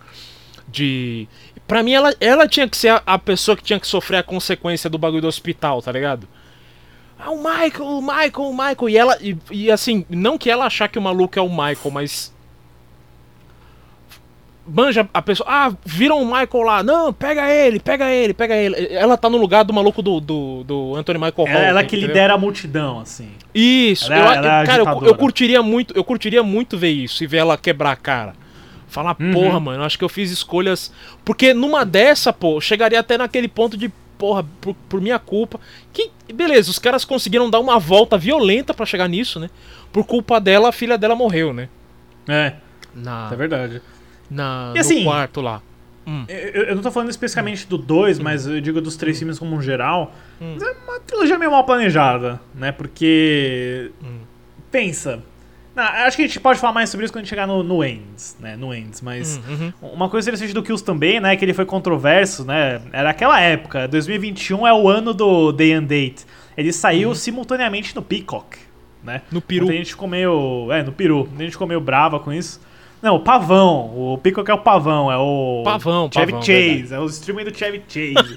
De. Pra mim, ela, ela tinha que ser a, a pessoa que tinha que sofrer a consequência do bagulho do hospital, tá ligado? Ah, o Michael, o Michael, o Michael. E ela. E, e assim, não que ela achar que o maluco é o Michael, mas manja a pessoa, ah, viram o Michael lá, não, pega ele, pega ele, pega ele. Ela tá no lugar do maluco do, do, do Anthony Michael Ela, Hall. ela que entendeu? lidera a multidão, assim. Isso, Ela é- eu, ela é cara, eu, eu curtiria muito, eu curtiria muito ver isso e ver ela quebrar a cara. Falar, Uhum. porra, mano, acho que eu fiz escolhas. Porque numa dessa, pô, eu chegaria até naquele ponto de, porra, por, por minha culpa. Que, beleza, os caras conseguiram dar uma volta violenta pra chegar nisso, né? Por culpa dela, a filha dela morreu, né? É, Na, é verdade. Na, E assim, no quarto lá. Eu, eu não tô falando especificamente do 2, Hum. mas eu digo dos três filmes como um geral. Mas É uma trilogia meio mal planejada, né? Porque. Hum. Pensa. Não, acho que a gente pode falar mais sobre isso quando a gente chegar no, no Ends, né? No Ends, mas. Hum, Uma coisa interessante do Kills também, né? Que ele foi controverso, né? Era aquela época. 2021 é o ano do Day and Date. Ele saiu simultaneamente no Peacock, né? Uhum. No peru. Muita gente ficou meio. É, no peru. Muita gente ficou meio brava com isso. Não, o pavão. O Peacock é o pavão, é o. Pavão, Chevy pavão, Chase. verdade. É o streaming do Chevy Chase.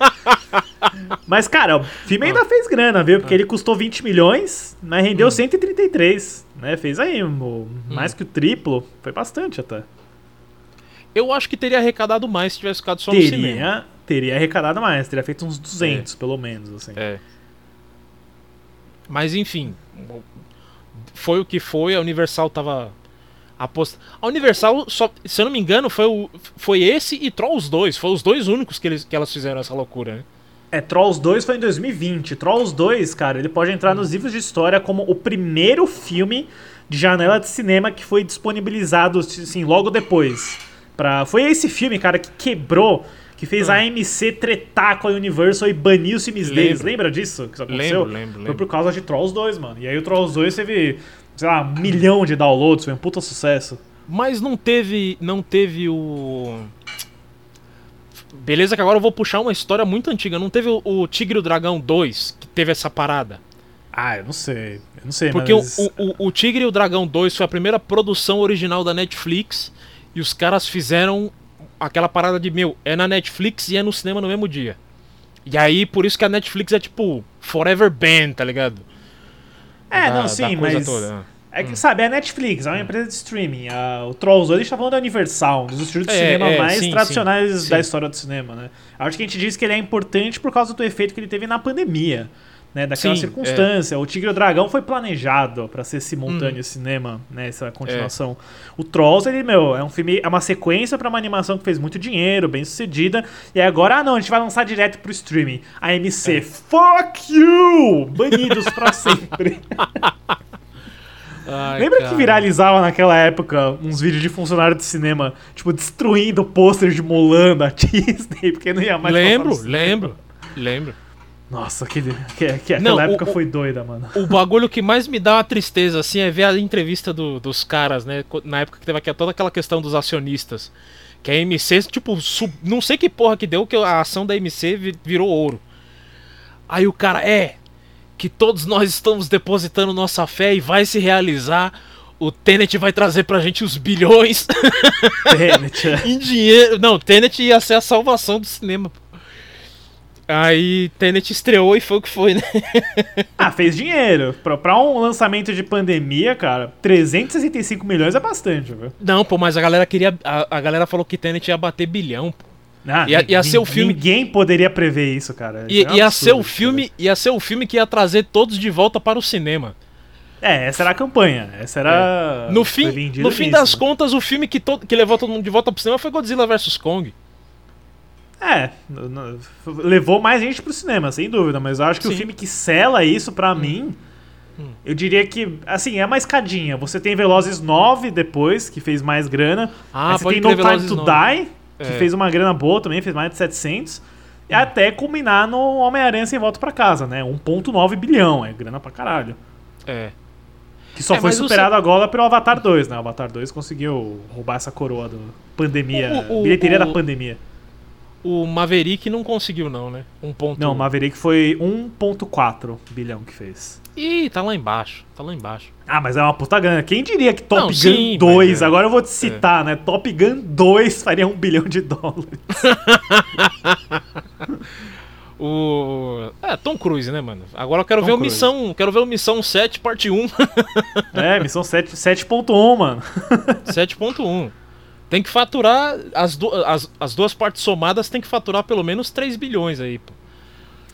mas, cara, o filme ainda fez grana, viu? Porque ele custou 20 milhões, mas rendeu 133. Né? Fez aí o- mais que o triplo. Foi bastante até. Eu acho que teria arrecadado mais se tivesse ficado só no cinema. Teria, teria arrecadado mais, teria feito uns 200, pelo menos, assim. É. Mas enfim, foi o que foi, a Universal tava aposta. A Universal, só, se eu não me engano, foi, o, foi esse e Trolls 2, foi os dois únicos que, eles, que elas fizeram essa loucura, né? É, Trolls 2 foi em 2020. Trolls 2, cara, ele pode entrar nos livros de história como o primeiro filme de janela de cinema que foi disponibilizado, assim, logo depois. Pra... Foi esse filme, cara, que quebrou, que fez a AMC tretar com a Universal e banir os filmes deles. Lembra disso? Que isso aconteceu? Lembro, lembro, Foi lembro. por causa de Trolls 2, mano. E aí o Trolls 2 teve, sei lá, um milhão de downloads, foi um puta sucesso. Mas não teve. Não teve o. Beleza, que agora eu vou puxar uma história muito antiga. Não teve o, o Tigre e o Dragão 2 que teve essa parada. Ah, eu não sei. Eu não sei, Porque mas... o, o, o Tigre e o Dragão 2 foi a primeira produção original da Netflix e os caras fizeram aquela parada de, meu, é na Netflix e é no cinema no mesmo dia. E aí, por isso que a Netflix é tipo Forever Band, tá ligado? É, Da- não, sim, mas. toda, né? É que, sabe, é a Netflix, é uma empresa de streaming. A- o Trolls 2 a gente tá falando da Universal, um dos estúdios de É, cinema é, mais sim, tradicionais sim, da sim. história do cinema, né? Acho que a gente diz que ele é importante por causa do efeito que ele teve na pandemia. Né, daquela Sim, circunstância. O Tigre e o Dragão foi planejado pra ser simultâneo cinema, né? Essa continuação. É. O Trolls, ele, meu, é um filme, é uma sequência pra uma animação que fez muito dinheiro, bem sucedida. E agora, ah não, a gente vai lançar direto pro streaming. A É. MC, fuck you! Banidos pra sempre. Ai, Lembra cara. que viralizava naquela época uns vídeos de funcionário de cinema, tipo, destruindo pôster de Mulan da Disney, porque não ia mais Lembro, lembro, lembro. Nossa, aquele, que, que Não, aquela o- época foi doida, mano. O bagulho que mais me dá uma tristeza, assim, é ver a entrevista do- dos caras, né? Na época que teve aqui toda aquela questão dos acionistas. Que a MC, tipo, sub- não sei que porra que deu que a ação da MC vi- virou ouro. Aí o cara, é, que todos nós estamos depositando nossa fé e vai se realizar. O Tenet vai trazer pra gente os bilhões Tenet, é. em dinheiro. Não, Tenet ia ser a salvação do cinema. pô. Aí Tenet estreou e foi o que foi, né? ah, fez dinheiro. Pra, pra um lançamento de pandemia, cara, 365 milhões é bastante, viu? Não, pô, mas a galera queria. A, a galera falou que Tenet ia bater bilhão, pô. Ah, Ia- ia ser o filme- Ninguém poderia prever isso, cara. I- Isso é um ia ser o absurdo, filme, ia ser o filme que ia trazer todos de volta para o cinema. cara. É, essa era a campanha. Essa era. No foi fim, no fim das né? contas, o filme que, to- que levou todo mundo de volta pro cinema foi Godzilla vs Kong. É, levou mais gente pro cinema, sem dúvida, mas eu acho que o Sim. Hum. filme que sela isso pra mim, eu diria que, assim, é uma escadinha. Você tem Velozes 9 depois, que fez mais grana. Ah, você tem No crer, Time Velozes to 9. Die, que É. fez uma grana boa também, fez mais de 700. E até culminar no Homem-Aranha Sem Volta pra Casa, né? 1.9 bilhão, é grana pra caralho. É. Que só É, foi o superado agora pelo Avatar 2, né? O Avatar 2 conseguiu roubar essa coroa da pandemia, O- o- bilheteria o- da pandemia. O Maverick não conseguiu, não, né? Um ponto. Não, o Maverick foi 1.4 bilhão que fez. Ih, tá lá embaixo. Tá lá embaixo. Ah, mas é uma puta grana. Quem diria que Top Não, Gun sim, 2, mas é. agora eu vou te citar, né? Top Gun 2 faria um bilhão de dólares. O. É, Tom Cruise, né, mano? Agora eu quero Tom ver o Cruise. Missão. Quero ver o Missão 7, parte 1. é, missão 7 7.1, mano. 7.1. Tem que faturar. As, du- as, as duas partes somadas tem que faturar pelo menos 3 bilhões aí, pô.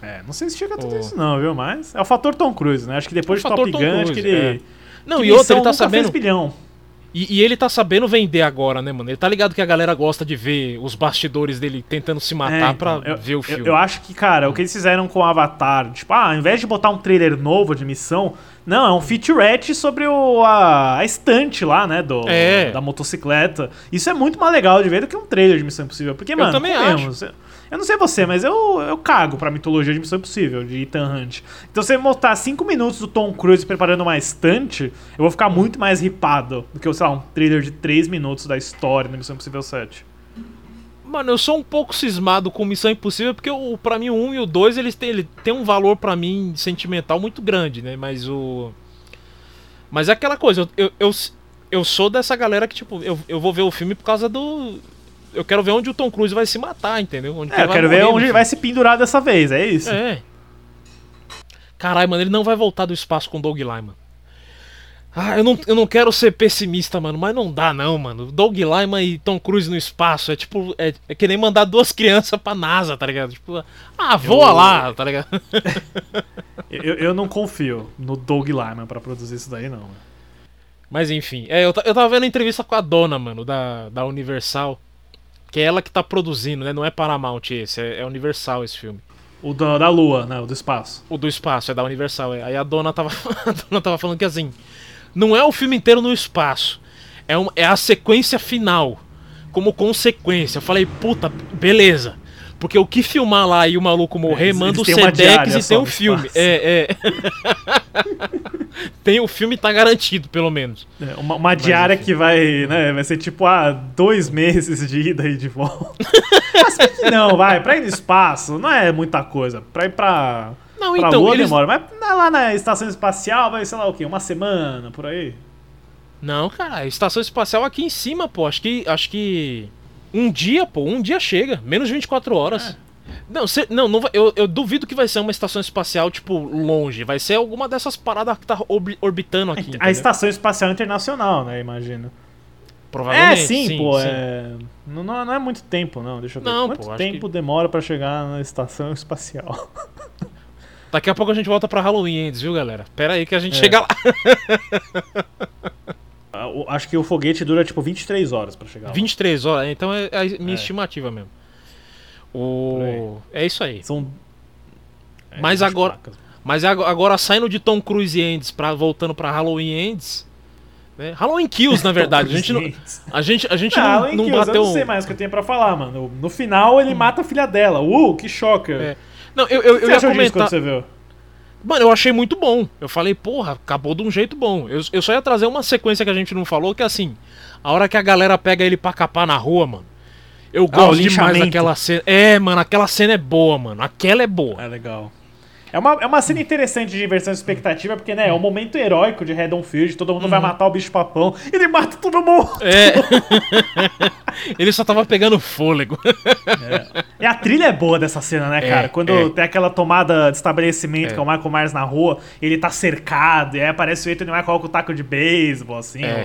É, não sei se chega a tudo Ô. isso não, viu? Mas é o fator Tom Cruise, né? Acho que depois O de Top Gun, acho que ele... é. Não, que e outra, missão ele tá sabendo. bilhão. E, e ele tá sabendo vender agora, né, mano? Ele tá ligado que a galera gosta de ver os bastidores dele tentando se matar É, pra então, eu, ver o eu- filme. Eu, acho que, cara, o que eles fizeram com o Avatar, tipo, ah, ao invés de botar um trailer novo de missão, não, é um featurette sobre o, a, a estante lá, né, do, É. da motocicleta. Isso é muito mais legal de ver do que um trailer de Missão Impossível. Porque, mano, também convenhamos, Eu, eu não sei você, mas eu, eu cago pra mitologia de Missão Impossível, de Ethan Hunt. Então, se você botar 5 minutos do Tom Cruise preparando uma estante, eu vou ficar muito mais ripado do que, sei lá, um trailer de 3 minutos da história do Missão Impossível 7. Mano, eu sou um pouco cismado com Missão Impossível, porque o, pra mim o 1 e o 2 eles têm, ele tem um valor pra mim sentimental muito grande, né? Mas o. Mas é aquela coisa, eu, eu, eu, eu sou dessa galera que, tipo, eu, eu vou ver o filme por causa do. Eu quero ver onde o Tom Cruise vai se matar, entendeu? Onde É, eu quero ver onde ele vai se pendurar dessa vez, é isso. É. Caralho, mano, ele não vai voltar do espaço com o Doug Lyman. Ah, eu não, eu não quero ser pessimista, mano, mas não dá não, mano. Doug Lyman e Tom Cruise no espaço é tipo. É, é que nem mandar duas crianças pra NASA, tá ligado? Tipo, ah, voa Eu- lá, tá ligado? Eu, eu não confio no Doug Lyman pra produzir isso daí, não. Mas enfim, é, eu, eu tava vendo a entrevista com a dona, mano, da, da Universal. Que é ela que tá produzindo, né? Não é Paramount esse, é, é Universal esse filme. O da, da Lua, né? O do espaço. O do espaço, é da Universal. é. Aí a dona tava, a dona tava falando que assim, não é o filme inteiro no espaço. É, um, é a sequência final. Como consequência. Eu falei, puta, beleza. Porque o que filmar lá e o maluco morrer, eles- manda o eles uma Sedex e tem o no filme. espaço. É, é. tem o filme tá garantido, pelo menos. É, uma, uma diária enfim. que vai, né? Vai ser tipo, ah, dois meses de ida e de volta. Mas que não, vai. Pra ir no espaço não é muita coisa. Pra ir pra. Não, pra então, Lua eles- demora. Mas na- lá na estação espacial vai, sei lá o quê? Uma semana, por aí. Não, cara, estação espacial aqui em cima, pô. Acho que. Acho que. Um dia, pô, um dia chega. Menos de 24 horas. Não, cê- não, não vai- eu, eu duvido que vai ser uma estação espacial, tipo, longe. Vai ser alguma dessas paradas que tá orbi- orbitando aqui. A entendeu? estação espacial internacional, né? Imagino. Provavelmente. É, sim, pô. sim. É... Não, não é muito tempo, não. Deixa eu ver. Não, Quanto pô, tempo demora pra chegar na estação espacial? Daqui a pouco a gente volta pra Halloween Ends, viu, galera? Pera aí que a gente É. chega lá. Acho que o foguete dura tipo 23 horas pra chegar lá. 23 horas, então é a minha É. estimativa mesmo. O... É isso aí. São. É, Mas 20 agora- placas. Mas ago- agora saindo de Tom Cruise e Ends, pra, voltando pra Halloween Ends. Né? Halloween Kills, na verdade. a gente não, a gente, a gente não, não Kills, bateu. Eu não sei mais o que eu tenho pra falar, mano. No final ele mata a filha dela. Uh, que choque. É. Não, eu, eu, eu ia achou disso quando comentar. você viu? Mano, eu achei muito bom. Eu falei, porra, acabou de um jeito bom. Eu, eu só ia trazer uma sequência que a gente não falou, que é assim, a hora que a galera pega ele pra capar na rua, mano. Eu Ah, gosto demais daquela cena. É, mano, aquela cena é boa, mano. Aquela é boa. É legal. É uma, é uma cena interessante de inversão de expectativa, porque, né, é um momento heróico de Redonfield, todo mundo vai matar o bicho papão, ele mata todo mundo. É. ele só tava pegando fôlego. E a trilha é boa dessa cena, né, É, cara? Quando é. tem aquela tomada de estabelecimento É. que é o Michael Myers na rua, ele tá cercado, e aí aparece o Ethan e coloca o taco de beisebol, assim. É.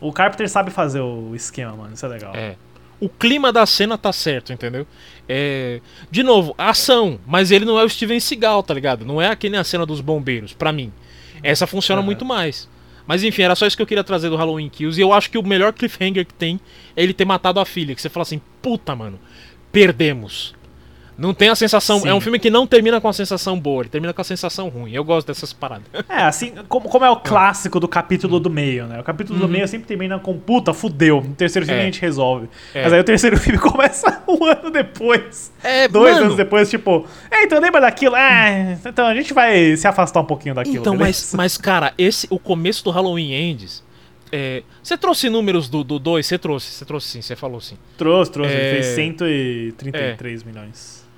O, o Carpenter sabe fazer o esquema, mano, isso é legal. É. O clima da cena tá certo, entendeu? É, de novo, ação, mas ele não é o Steven Seagal, tá ligado? Não é aquele a cena dos bombeiros, pra mim. Essa funciona Aham. muito mais. Mas enfim, era só isso que eu queria trazer do Halloween Kills. E eu acho que o melhor cliffhanger que tem é ele ter matado a filha. Que você fala assim, puta, mano, perdemos. Não tem a sensação. Sim. É um filme que não termina com a sensação boa, ele termina com a sensação ruim. Eu gosto dessas paradas. É, assim, como, como é o clássico do capítulo do meio, né? O capítulo do meio sempre termina com puta, fudeu. No terceiro filme Uhum. É. a gente resolve. É. Mas aí o terceiro filme começa um ano depois. É, Dois mano. anos depois, tipo, é, então lembra daquilo? É, então a gente vai se afastar um pouquinho daquilo. Então, beleza? mas, mas cara, esse o começo do Halloween Ends é, você trouxe números do 2? Você trouxe, você trouxe sim, você falou sim. Trouxe, trouxe. É. Ele fez 133 milhões.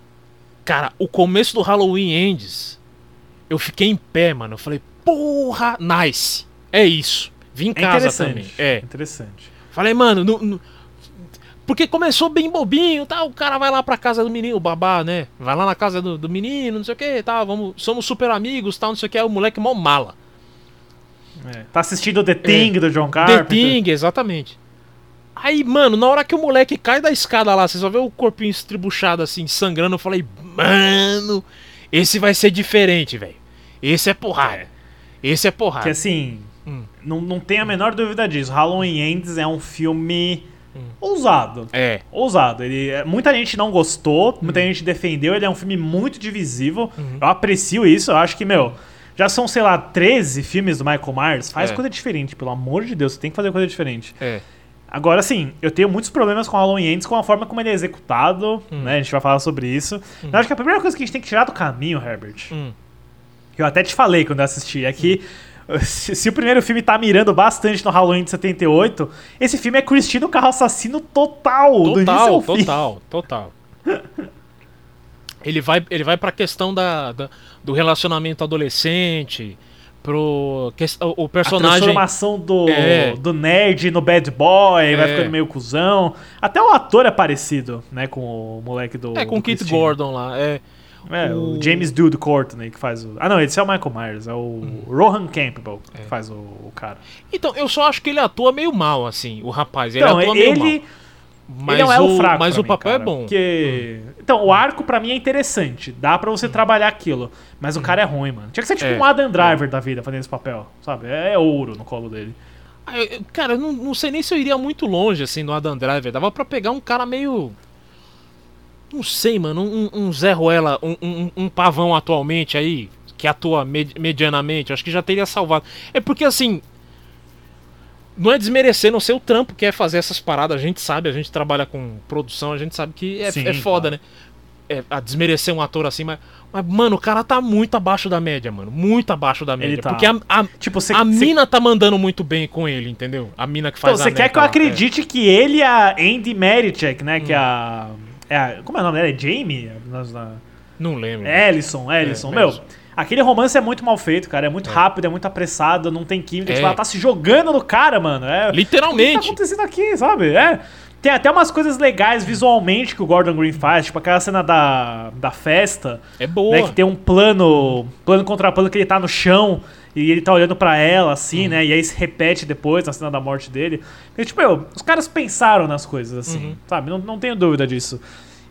Cara, o começo do Halloween Ends, eu fiquei em pé, mano. Eu falei, porra, nice. É isso. Vim em É casa interessante. também. É. Interessante. Falei, mano, não- não- porque começou bem bobinho, tá? O cara vai lá pra casa do menino, o babá, né? Vai lá na casa do, do menino, não sei o que, tá? Vamos, somos super amigos, tal, não sei o que. É o moleque mó mala. É. Tá assistindo The Thing do John Carpenter. The Thing, exatamente. Aí, mano, na hora que o moleque cai da escada lá, você só vê o corpinho estribuchado assim, sangrando, eu falei, mano, esse vai ser diferente, velho. Esse é porrada. Esse é porrada. Que assim, Hum. não, não tem a menor dúvida disso. Halloween Ends é um filme ousado. É. Ousado. Ele, é- muita gente não gostou, muita Uhum. gente defendeu. Ele é um filme muito divisivo. Eu aprecio isso. Eu acho que, meu, já são, sei lá, 13 filmes do Michael Myers. Faz É. coisa diferente, pelo amor de Deus. Você tem que fazer coisa diferente. É. Agora, assim, eu tenho muitos problemas com Halloween Ends, com a forma como ele é executado, Hum. né? A gente vai falar sobre isso. Eu acho que a primeira coisa que a gente tem que tirar do caminho, Herbert, Hum. que eu até te falei quando eu assisti, é que se, se o primeiro filme tá mirando bastante no Halloween de 78, esse filme é Cristino Carro Assassino total, do Total, fim. total, total. Ele vai, ele vai pra questão da, da- do relacionamento adolescente, pro que, o, o A personagem transformação do, É. do nerd no bad boy, vai É. ficando meio cuzão. Até o ator é parecido, né, com o moleque do é com o Kit. Gordon lá, é. É, o O- James Dude Courtney que faz o. Ah, não, esse é o Michael Myers, é o Rohan Campbell que É. faz o, o cara. Então, eu só acho que ele atua meio mal assim, o rapaz, ele Então, atua meio mal. Ele, Mas ele não é o fraco. mas o mim, papel cara, é bom. Porque... Então, o arco pra mim é interessante. Dá pra você trabalhar aquilo. Mas o cara é ruim, mano. Tinha que ser tipo É. um Adam Driver da vida fazendo esse papel. Sabe? É ouro no colo dele. Ah, eu- Cara, eu não, não sei nem se eu iria muito longe, assim, no Adam Driver. Dava pra pegar um cara meio. Não sei, mano. Um, um Zé Ruela, um, um, um pavão atualmente aí, que atua med- medianamente. Acho que já teria salvado. É porque, assim. Não é desmerecer, não sei o trampo que é fazer essas paradas. A gente sabe, a gente trabalha com produção, a gente sabe que é, Sim, é foda, claro. né? É, a desmerecer um ator assim, mas, mas, mano, o cara tá muito abaixo da média, mano. Muito abaixo da média. tá. Porque a, a, Tipo, você. a você- mina tá mandando muito bem com ele, entendeu? A mina que Então, faz a você quer que eu lá, acredite que ele e a Andy Merichek, né? Hum. Que é a. É a- Como é o nome dela? É Jamie? Na- é. Não lembro. Ellison, Ellison. É, Meu, Ellison. Aquele romance é muito mal feito, cara. É muito rápido, é muito apressado, não tem química. É. Tipo, ela tá se jogando no cara, mano. É, O que tá Literalmente. acontecendo aqui, sabe? É. Tem até umas coisas legais visualmente que o Gordon Green faz, tipo aquela cena da, da festa, É boa. né? Que tem um plano, plano contra plano que ele tá no chão e ele tá olhando pra ela, assim, né? E aí se repete depois na cena da morte dele. E, tipo, meu, os caras pensaram nas coisas, assim, Uhum. sabe? Não, não tenho dúvida disso.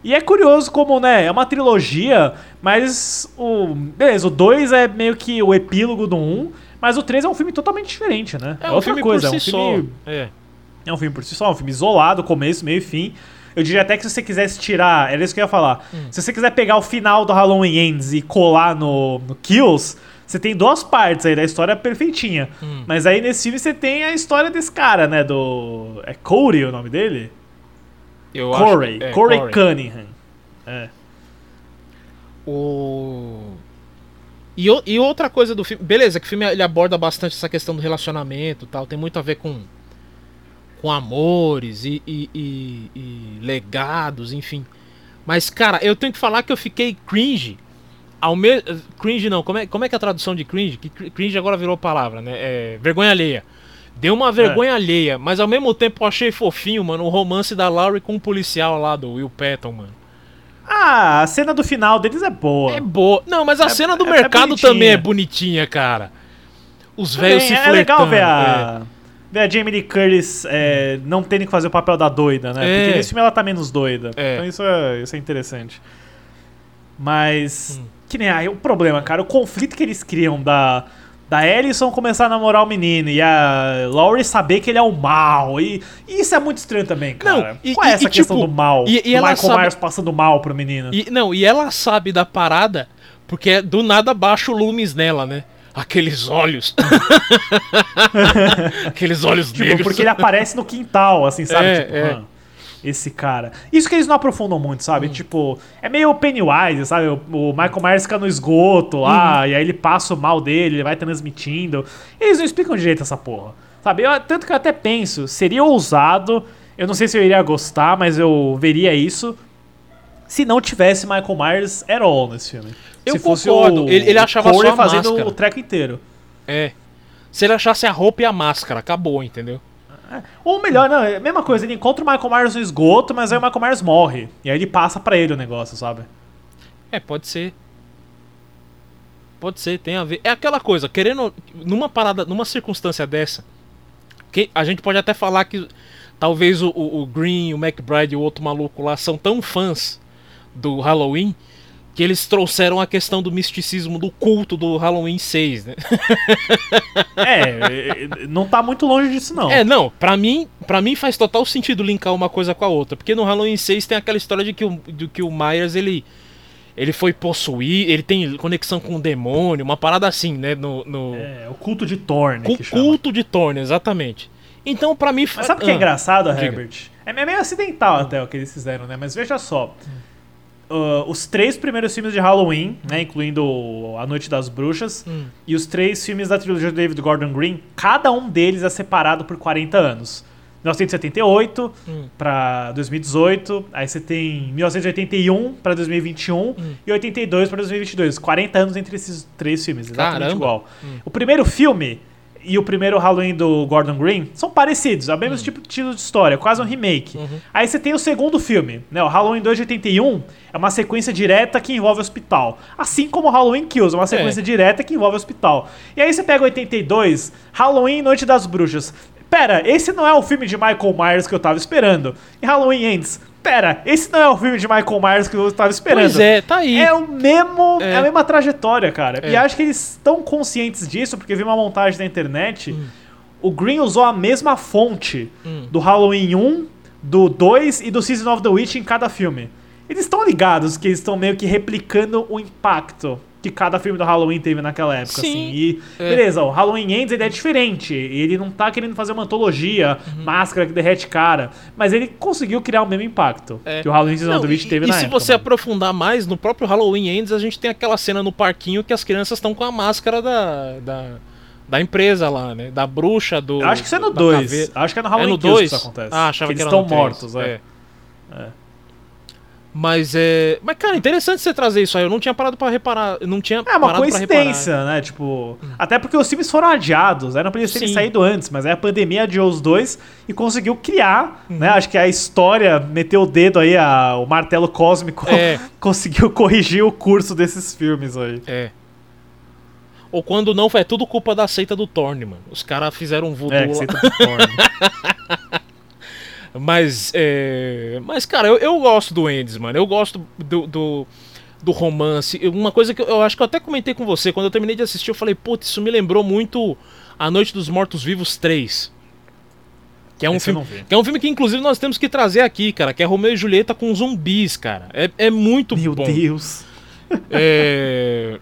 E é curioso como, né, é uma trilogia, mas o. Beleza, o 2 é meio que o epílogo do 1, um, mas o 3 é um filme totalmente diferente, né? É um outra coisa, por é um si filme. só. É. É um filme por si só, um filme isolado, começo, meio e fim. Eu diria até que se você quisesse tirar, era isso que eu ia falar. Hum. Se você quiser pegar o final do Halloween Ends e colar no, no Kills, você tem duas partes aí da história perfeitinha. Hum. Mas aí nesse filme você tem a história desse cara, né? Do. É Corey o nome dele? Eu Corey. acho, é, Corey Corey. Cunningham. É. O... E, o- e outra coisa do filme. Beleza, que o filme ele aborda bastante essa questão do relacionamento e tal. Tem muito a ver com. Com amores e, e- e- e legados, enfim. Mas, cara, eu tenho que falar que eu fiquei cringe. Ao me... Cringe não, como é, como é que é a tradução de cringe? Que cr- cringe agora virou palavra, né? É, vergonha alheia. Deu uma vergonha alheia, mas ao mesmo tempo eu achei fofinho, mano, o romance da Laurie com o policial lá do Will Patton, mano. Ah, a cena do final deles é boa. É boa. Não, mas a É- cena do é- é mercado também é bonitinha, cara. Os velhos se é flertando. legal ver a, ver a Jamie Lee Curtis é, não tendo que fazer o papel da doida, né? É. Porque nesse filme ela tá menos doida. É. Então isso é, isso é interessante. Mas, Hum. que nem aí o problema, cara, o conflito que eles criam da, da Ellison começar a namorar o menino e a Laurie saber que ele é o mal. E, e isso é muito estranho também, cara. Não, e- Qual é essa e, questão tipo, do mal? e- e do ela Michael sabe- Myers passando mal pro menino. E, não, e ela sabe da parada porque do nada baixa o lumes nela, né? Aqueles olhos. Aqueles olhos Tipo, negros. porque ele aparece no quintal, assim, sabe? É, tipo, é. "Ah, esse cara. Isso que eles não aprofundam muito, sabe? Hum. Tipo, é meio Pennywise, sabe? O, o Michael Myers fica no esgoto lá, Uhum. e aí ele passa o mal dele, ele vai transmitindo. Eles não explicam direito essa porra. Sabe? Eu- tanto que eu até penso, seria ousado, eu não sei se eu iria gostar, mas eu veria isso se não tivesse Michael Myers at all nesse filme. Eu se fosse concordo, o, ele- ele achava o Corey só a fazendo máscara. o treco inteiro. É. Se ele achasse a roupa e a máscara, acabou, entendeu? Ou melhor, não, é a mesma coisa, ele encontra o Michael Myers no esgoto, mas aí o Michael Myers morre. E aí ele passa pra ele o negócio, sabe? É, pode ser. Pode ser, tem a ver. É aquela coisa, querendo. Numa parada, numa circunstância dessa. Que a gente pode até falar que talvez o, o Green, o McBride e o outro maluco lá são tão fãs do Halloween que eles trouxeram a questão do misticismo do culto do Halloween 6, né? É, é, é, não tá muito longe disso, não. É, não, pra mim, pra mim faz total sentido linkar uma coisa com a outra, porque no Halloween 6 tem aquela história de que o, de que o Myers, ele ele foi possuir, ele tem conexão com o demônio, uma parada assim, né, no, no É, o culto de Thorne, cu- que chama. culto de Thorne, exatamente. Então, pra mim, Mas sabe o que é Ah, engraçado, diga. Herbert? É meio acidental até o que eles fizeram, né? Mas veja só. Uh, os três primeiros filmes de Halloween, né, incluindo A Noite das Bruxas, Hum. e os três filmes da trilogia do David Gordon Green, cada um deles é separado por 40 anos. 1978 Hum. pra 2018, aí você tem 1981 pra 2021 e 82 pra 2022. 40 anos entre esses três filmes, exatamente Caramba. igual. O primeiro filme e o primeiro Halloween do Gordon Green são parecidos, é o mesmo tipo, tipo de história, quase um remake. Aí você tem o segundo filme, né? O Halloween 2 de 81 é uma sequência direta que envolve o hospital. Assim como o Halloween Kills, é uma sequência direta que envolve o hospital. E aí você pega 82, Halloween Noite das Bruxas. Pera, esse não é o filme de Michael Myers que eu tava esperando. E Halloween Ends. Pera, esse não é o filme de Michael Myers que eu tava esperando. Pois é, tá aí. É o mesmo, é. É. a mesma trajetória, cara. E É. acho que eles estão conscientes disso, porque vi uma montagem na internet. Hum. O Green usou a mesma fonte do Halloween 1, do 2 e do Season of the Witch em cada filme. Eles estão ligados que eles estão meio que replicando o impacto que cada filme do Halloween teve naquela época, Sim. assim. E, É. beleza, o Halloween Ends ele é diferente. Ele não tá querendo fazer uma antologia, Uhum. máscara que derrete cara. Mas ele conseguiu criar o mesmo impacto É. que o Halloween Season e, teve e na se época. você mano. aprofundar mais, no próprio Halloween Ends, a gente tem aquela cena no parquinho que as crianças estão com a máscara da, da, da empresa lá, né? Da bruxa, do. Acho que isso é no da 2. caveira. Acho que é no É Halloween no Kills que 2? isso acontece. Ah, achava que que, eles era estão no mortos, é. É. Mas é. Mas, cara, interessante você trazer isso aí. Eu não tinha parado pra reparar. eu Não tinha É uma parado pra reparar. coincidência, né? Tipo, até porque os filmes foram adiados, eram pra eles terem Sim. saído antes, mas aí a pandemia adiou os dois e conseguiu criar, Uhum. né? Acho que a história meteu o dedo aí, a- o martelo cósmico É. conseguiu corrigir o curso desses filmes aí. É. Ou quando não, é tudo culpa da seita do Thorne, mano. Os caras fizeram um voodoo É, lá. tá de forma. Mas, é... Mas, cara, eu, eu gosto do Endes, mano. Eu gosto do, do, do romance. Uma coisa que eu, acho que eu até comentei com você, quando eu terminei de assistir, eu falei, putz, isso me lembrou muito A Noite dos Mortos Vivos 3. Que é um, Esse filme, que é um filme que, inclusive, nós temos que trazer aqui, cara. Que é Romeu e Julieta com zumbis, cara. É, é muito Meu bom. Deus. É...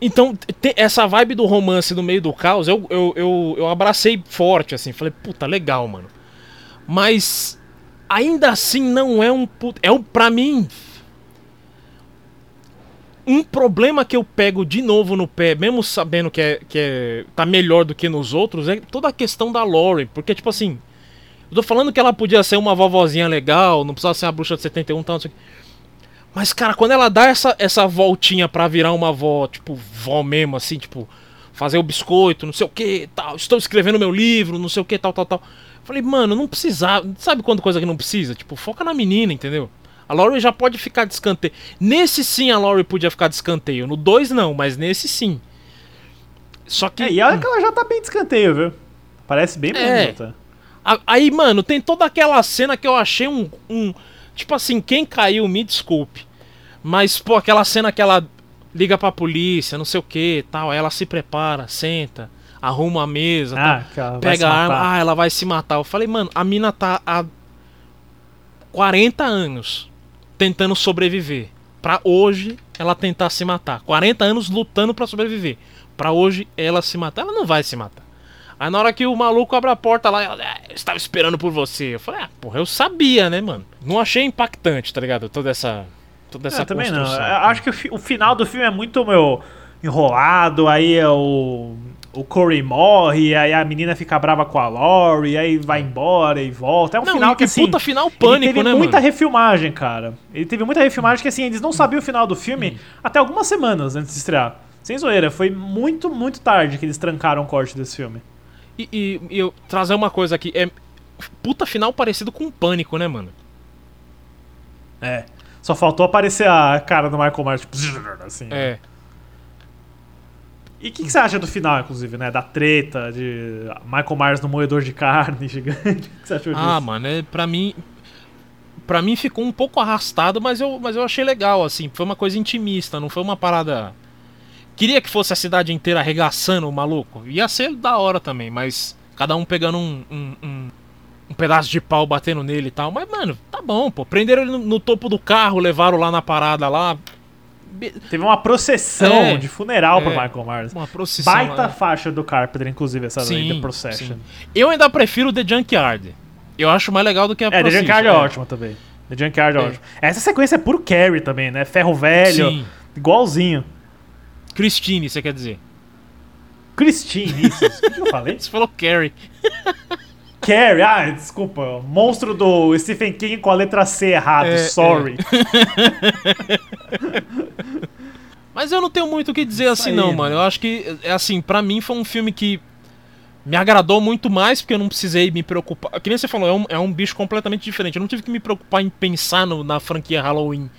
Então, essa vibe do romance no meio do caos, eu, eu, eu, eu abracei forte, assim. Falei, puta, legal, mano. Mas, ainda assim, não é um. put- É um, pra mim. Um problema que eu pego de novo no pé, mesmo sabendo que, é, que é, tá melhor do que nos outros, é toda a questão da Lori. Porque, tipo assim. Eu tô falando que ela podia ser uma vovozinha legal, não precisava ser uma bruxa de 71 e tal, não sei o quê. Mas, cara, quando ela dá essa, essa voltinha pra virar uma vó, tipo, vó mesmo, assim, tipo, fazer o biscoito, não sei o que, tal, estou escrevendo meu livro, não sei o que, tal, tal, tal. Falei, mano, não precisava. Sabe quando coisa que não precisa? Tipo, foca na menina, entendeu? A Laurie já pode ficar de escanteio. Nesse sim a Laurie podia ficar de escanteio. No 2 não, mas nesse sim. Só que. É, e olha que ela já tá bem de escanteio, viu? Parece bem É. até. A- Aí, mano, tem toda aquela cena que eu achei um, um. Tipo assim, quem caiu, me desculpe. Mas, pô, aquela cena que ela liga pra polícia, não sei o que tal. Aí ela se prepara, senta, arruma a mesa, Ah, que ela vai pega a arma, matar. ah, ela vai se matar. Eu falei, mano, a mina tá há 40 anos tentando sobreviver. Pra hoje ela tentar se matar. 40 anos lutando pra sobreviver. Pra hoje ela se matar. Ela não vai se matar. Aí na hora que o maluco abre a porta lá, ela, "Ah, eu estava esperando por você. Eu falei, ah, porra, eu sabia, né, mano? Não achei impactante, tá ligado? Toda essa. Toda essa Eu também não. Eu acho que o final do filme é muito, meu, enrolado. Aí é o. o Corey morre, aí a menina fica brava com a Lori, aí vai embora e volta. É um Não, final que assim. puta final ele pânico, teve né, muita mano? refilmagem, cara. Ele teve muita refilmagem que assim, eles não sabiam o final do filme Hum. até algumas semanas antes de estrear. Sem zoeira, foi muito, muito tarde que eles trancaram o corte desse filme. E, e- e eu trazer uma coisa aqui. É puta final parecido com um pânico, né, mano? É. Só faltou aparecer a cara do Michael Myers, tipo, assim. É. E o que, que você acha do final, inclusive, né? Da treta, de Michael Myers no moedor de carne gigante. O que você achou disso? Ah, mano, é, pra mim. Pra mim ficou um pouco arrastado, mas eu, mas eu achei legal, assim. Foi uma coisa intimista, não foi uma parada. Queria que fosse a cidade inteira arregaçando o maluco. Ia ser da hora também, mas cada um pegando um, um, um, um pedaço de pau batendo nele e tal. Mas, mano, tá bom, pô. Prenderam ele no, no topo do carro, levaram lá na parada lá. Teve uma processão É. de funeral pro É. Michael Myers. Uma procissão. Baita lá. faixa do Carpenter, inclusive, essa Sim, The Procession. sim. Eu ainda prefiro The Junkyard. Eu acho mais legal do que a É, The Junkyard é, é. ótima também. The Junkyard é, É. ótimo. Essa sequência é puro Carrie também, né? Ferro velho, Sim. igualzinho. Christine, você quer dizer? Christine, isso. O que eu falei? Você falou Carrie. Carrie, ah, desculpa. Monstro do Stephen King com a letra C errado, É, sorry. Mas eu não tenho muito o que dizer assim, não, mano. Eu acho que, é assim, pra mim foi um filme que me agradou muito mais, porque eu não precisei me preocupar. Que nem você falou, é um, é um bicho completamente diferente. Eu não tive que me preocupar em pensar no- na franquia Halloween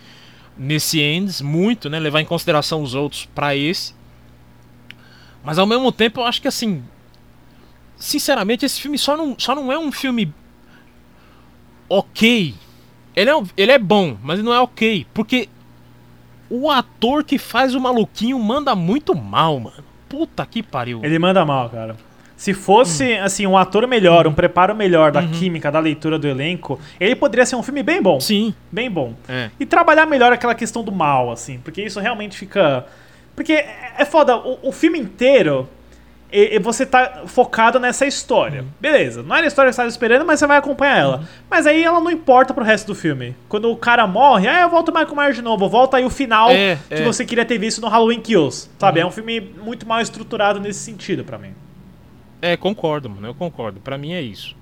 nesse Ends, muito, né? Levar em consideração os outros pra esse. Mas ao mesmo tempo, eu acho que, assim. Sinceramente, esse filme só não, só não é um filme ok. Ele é, ele é bom, mas não é ok. Porque o ator que faz o maluquinho manda muito mal, mano. Puta que pariu. Ele manda mal, cara. Se fosse, assim, um ator melhor, um preparo melhor da química, da leitura do elenco, ele poderia ser um filme bem bom. Sim. Bem bom. É. E trabalhar melhor aquela questão do mal, assim, porque isso realmente fica. Porque é é foda, o, o filme inteiro. E- e você tá focado nessa história. Uhum. Beleza, não era a história que você estava esperando, mas você vai acompanhar ela. Mas aí ela não importa pro resto do filme. Quando o cara morre, ah, eu volto o Michael Myers de novo, volta aí o final É, que é. Uhum. você queria ter visto no Halloween Kills. Sabe? É um filme muito mal estruturado nesse sentido pra mim. É, concordo, mano. Eu concordo. Pra mim é isso.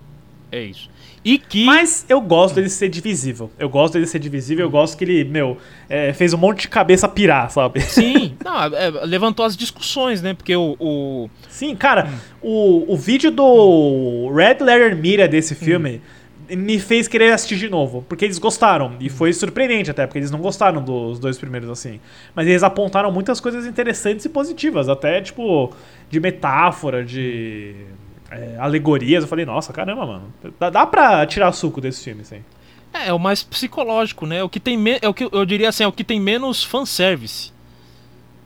É isso. E que. Mas eu gosto dele ser divisível. Eu gosto dele ser divisível, eu gosto que ele, meu, é, fez um monte de cabeça pirar, sabe? Sim. Não, é, levantou as discussões, né? Porque o. o- Sim, cara, o, o vídeo do Red Letter Media desse filme me fez querer assistir de novo, porque eles gostaram. E foi surpreendente até, porque eles não gostaram dos dois primeiros assim. Mas eles apontaram muitas coisas interessantes e positivas, até tipo de metáfora, de é, alegorias. Eu falei, nossa, caramba, mano. Dá, dá pra tirar suco desse filme, assim. É, é o mais psicológico, né? É o que tem me... É o que eu diria assim, é o que tem menos fanservice.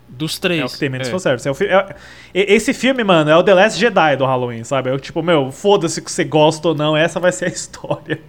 Dos três. É o que tem menos é. fanservice. É o fi- é- esse filme, mano, é o The Last Jedi do Halloween, sabe? É o tipo, meu, foda-se que você gosta ou não, essa vai ser a história.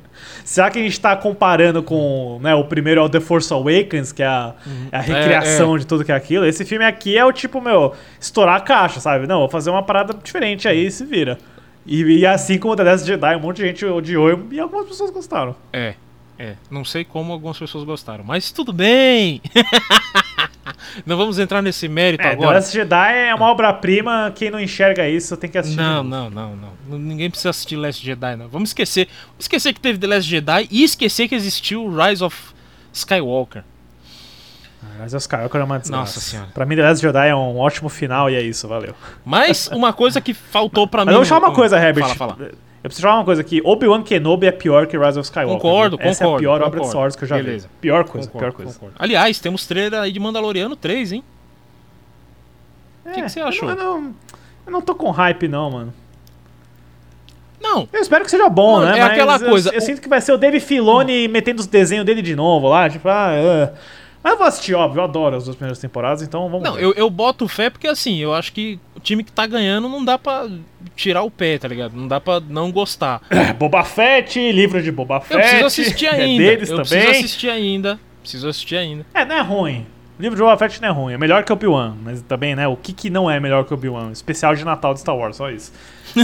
Será que a gente tá comparando com né, o primeiro é o The Force Awakens, que é a, é a recriação de tudo que é aquilo? Esse filme aqui é o tipo, meu, estourar a caixa, sabe? Não, vou fazer uma parada diferente aí e se vira. E, e assim como o The Last Jedi, um monte de gente odiou e algumas pessoas gostaram. É, é. Não sei como algumas pessoas gostaram, mas tudo bem. não vamos entrar nesse mérito É, The agora. Last Jedi é uma obra-prima, quem não enxerga isso tem que assistir. Não, não, não, não. Ninguém precisa assistir Last Jedi, não. Vamos esquecer. Vamos esquecer que teve The Last Jedi e esquecer que existiu Rise of Skywalker. Mas os Skywalker é uma desgraça. Nossa senhora. Pra mim, The Last Jedi é um ótimo final e é isso, valeu. Mas uma coisa que faltou pra mim. Mas eu vou falar uma coisa, Herbert. Fala, fala. Eu preciso falar uma coisa aqui. Obi-Wan Kenobi é pior que Rise of Skywalker. Concordo, viu? Essa é a concordo, pior obra de concordo. Star Wars que eu já Beleza. vi. Pior coisa, Concordo, pior coisa. concordo. Aliás, temos trailer aí de Mandaloriano 3, hein? O que que você achou? Eu não, eu não tô com hype, não, mano. Não, Eu espero que seja bom, Mano, né? é Mas aquela eu- coisa, Eu, o- sinto que vai ser o Dave Filoni metendo os desenhos dele de novo lá. Tipo, ah. ah. Mas eu vou assistir, óbvio. Eu adoro as duas primeiras temporadas, então vamos não ver. eu, eu boto fé porque assim, eu acho que o time que tá ganhando não dá pra tirar o pé, tá ligado? Não dá pra não gostar. Boba Fett, livro de Boba Fett. Eu preciso assistir é ainda. deles eu também. preciso assistir ainda. Preciso assistir ainda. É, não é ruim. O livro de Boba Fett não é ruim. É melhor que o Obi-Wan. Mas também, né? O que, que não é melhor que o Obi-Wan? Especial de Natal de Star Wars, só isso.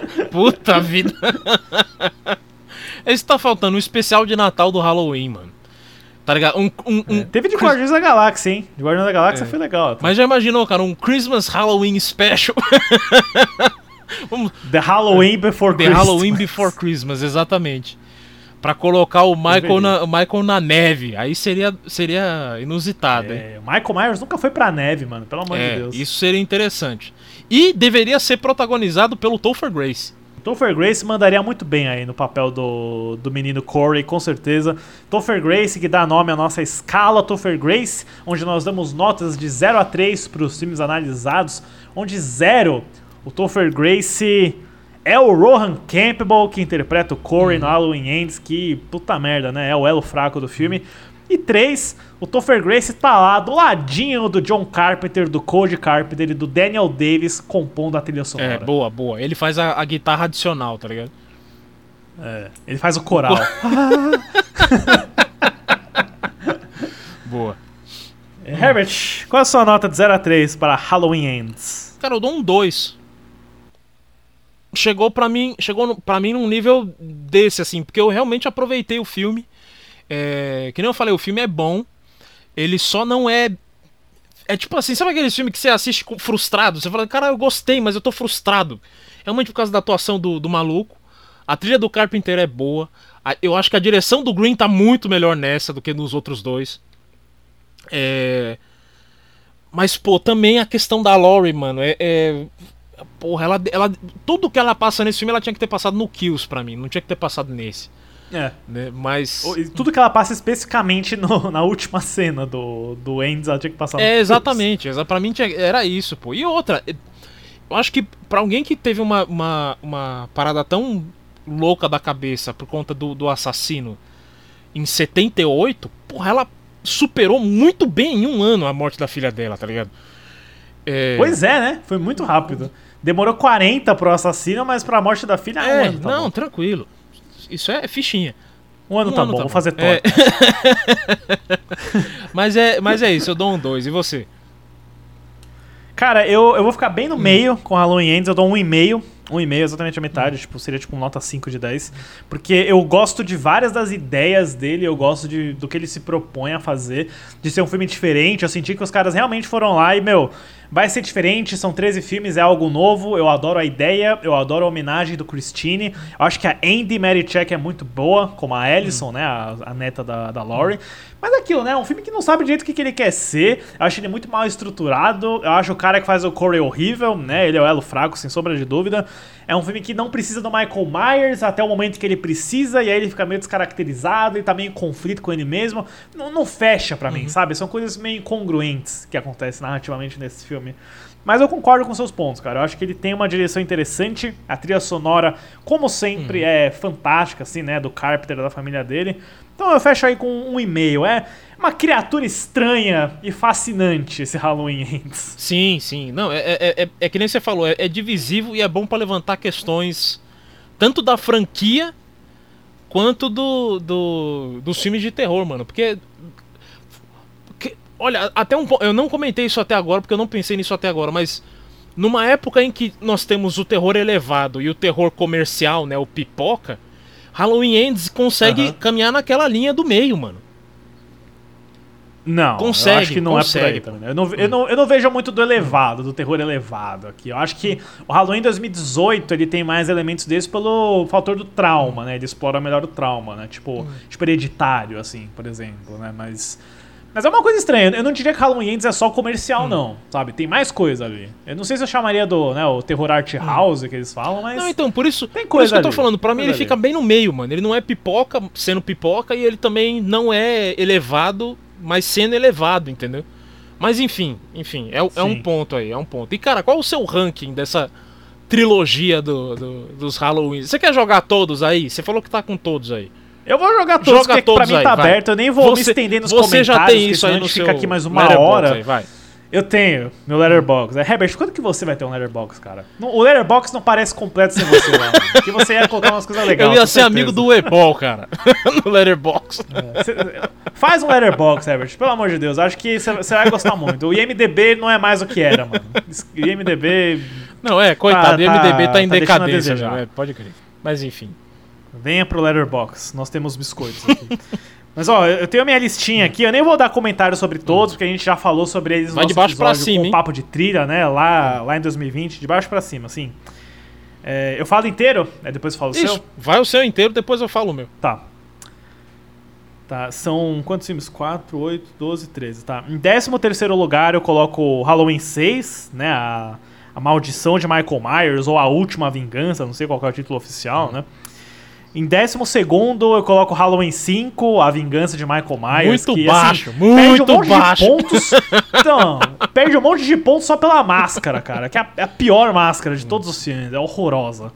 Puta vida. Esse tá faltando um especial de Natal do Halloween, mano. Tá ligado? Um, um, um- Teve de Guardiões da Galáxia, hein? De Guardiões da Galáxia É. foi legal. Mas já imaginou, cara, um Christmas Halloween Special? The Halloween Before The Christmas. Halloween Before Christmas, exatamente. Pra colocar o Michael na, o Michael na neve. Aí seria, seria inusitado, hein? É, o Michael Myers nunca foi pra neve, mano. Pelo amor É, de Deus. isso seria interessante. E deveria ser protagonizado pelo Topher Grace. Topher Grace mandaria muito bem aí no papel do, do menino Corey, com certeza. Topher Grace, que dá nome à nossa escala Topher Grace, onde nós damos notas de 0 a 3 para os filmes analisados, onde 0, o Topher Grace é o Rohan Campbell, que interpreta o Corey no Halloween Ends, que puta merda, né? É o elo fraco do filme. E 3, o Topher Grace tá lá do ladinho do John Carpenter, do Code Carpenter e do Daniel Davis compondo a trilha sonora. É, boa, boa. Ele faz a, a guitarra adicional, tá ligado? É, ele faz o coral. Boa. Herbert, qual é a sua nota de 0 a 3 para Halloween Ends? Cara, eu dou um 2. Chegou pra mim, chegou pra mim num nível desse, assim, porque eu realmente aproveitei o filme. É, que nem eu falei, o filme é bom. Ele só não é. É tipo assim, sabe aquele filme que você assiste frustrado? Você fala, cara, eu gostei, mas eu tô frustrado. Realmente por causa da atuação do, do maluco. A trilha do Carpenter é boa. Eu acho que a direção do Green tá muito melhor nessa do que nos outros dois. É. Mas, pô, também a questão da Laurie, mano, é. é- Porra, ela, ela. Tudo que ela passa nesse filme, ela tinha que ter passado no Kills pra mim. Não tinha que ter passado nesse. É. Né? Mas. Tudo que ela passa especificamente no- na última cena do, do Ends, ela tinha que passar É, exatamente. exa- Pra mim era isso, pô. E outra, eu acho que pra alguém que teve uma, uma, uma parada tão louca da cabeça por conta do, do assassino em 78, porra, ela superou muito bem em um ano a morte da filha dela, tá ligado? É, Pois é, né? Foi muito rápido. Demorou 40 pro assassino, mas pra morte da filha, é, um ano tá não, bom. tranquilo. Isso é fichinha. Um ano um tá ano bom, tá vou bom. fazer top. É. Mas é, mas é isso, eu dou um 2. E você? Cara, eu, eu vou ficar bem no meio com Halloween Ends, eu dou um e meio. Um e meio, exatamente a metade, tipo, seria tipo nota 5 de 10. Porque eu gosto de várias das ideias dele, eu gosto de, do que ele se propõe a fazer, de ser um filme diferente. Eu senti que os caras realmente foram lá e, meu, vai ser diferente, são 13 filmes, é algo novo. Eu adoro a ideia, eu adoro a homenagem do Christine. Eu acho que a Andy Marichek é muito boa, como a Ellison, né, a, a neta da, da Laurie. Mas é aquilo, né? Um filme que não sabe direito o que, que ele quer ser. Eu acho ele muito mal estruturado. Eu acho o cara que faz o Corey horrível, né? Ele é o elo fraco, sem sombra de dúvida. É um filme que não precisa do Michael Myers até o momento que ele precisa, e aí ele fica meio descaracterizado e tá meio em conflito com ele mesmo. Não, não fecha pra mim, sabe? São coisas meio incongruentes que acontecem narrativamente nesse filme. Mas eu concordo com seus pontos, cara. Eu acho que ele tem uma direção interessante. A trilha sonora, como sempre, é fantástica, assim, né? Do Carpenter, da família dele. Então eu fecho aí com um e-mail. É uma criatura estranha e fascinante esse Halloween Ends. Sim, sim. Não, é, é, é, é que nem você falou, é, é divisivo e é bom pra levantar questões tanto da franquia quanto do, do dos filmes de terror, mano. Porque, porque, olha, até um eu não comentei isso até agora porque eu não pensei nisso até agora, mas numa época em que nós temos o terror elevado e o terror comercial, né, o pipoca, Halloween Ends consegue caminhar naquela linha do meio, mano. Não, eu Consegue, acho que não é por aí consegue. também. Eu não, eu, não, eu não vejo muito do elevado, do terror elevado aqui. Eu acho que o Halloween 2018 ele tem mais elementos desses pelo fator do trauma, né? Ele explora melhor o trauma, né? Tipo, tipo hereditário, assim, por exemplo, né? Mas. Mas é uma coisa estranha. Eu não diria que Halloween Ends é só comercial, não. Sabe? Tem mais coisa ali. Eu não sei se eu chamaria do, né, o terror art house que eles falam, mas. Não, então, por isso, Tem por isso coisa que eu tô ali, falando. Pra mim, coisa ele fica ali. bem no meio, mano. Ele não é pipoca sendo pipoca e ele também não é elevado, mas sendo elevado, entendeu? Mas enfim, enfim, é, é um ponto aí, é um ponto. E cara, qual o seu ranking dessa trilogia do, do- dos Halloween? Você quer jogar todos aí? Você falou que tá com todos aí. Eu vou jogar todos, Joga porque todos pra mim aí, tá vai. aberto. Eu nem vou me Você- estender nos você comentários. já tem isso aí no a gente fica aqui mais uma hora. aí, vai. Eu tenho meu Letterboxd. É, Herbert, quando que você vai ter um Letterboxd, cara? Não- O Letterboxd não parece completo sem você lá. mano. Porque você ia colocar umas coisas legais. Eu ia ser certeza. amigo do Ebol, cara. no Letterboxd. Cê- Faz um Letterboxd, Herbert. Pelo amor de Deus. Acho que você vai gostar muito. O IMDB não é mais o que era, mano. O IMDB... Não, é, coitado, Tá- o MDB tá, tá- em tá decadência, já, é, pode crer. Mas enfim. Venha pro Letterboxd. Nós temos biscoitos aqui. Mas ó, eu tenho a minha listinha aqui, eu nem vou dar comentário sobre todos, porque a gente já falou sobre eles no de baixo pra episódio cima, com o hein? papo de trilha, né? Lá, lá em 2020, de baixo pra cima, assim. É, eu falo inteiro, aí depois eu falo o Isso, seu? vai o seu inteiro, depois eu falo o meu. Tá. Tá, são quantos filmes? 4, 8, 12, 13, tá. Em 13 terceiro lugar eu coloco Halloween 6, né, a, a Maldição de Michael Myers, ou A Última Vingança, não sei qual é o título oficial, né. Em 12 segundo eu coloco Halloween 5, A Vingança de Michael Myers. Muito que, baixo, assim, muito perde um monte baixo. De pontos, então, perde um monte de pontos só pela máscara, cara, que é a, é a pior máscara de todos os filmes, é horrorosa.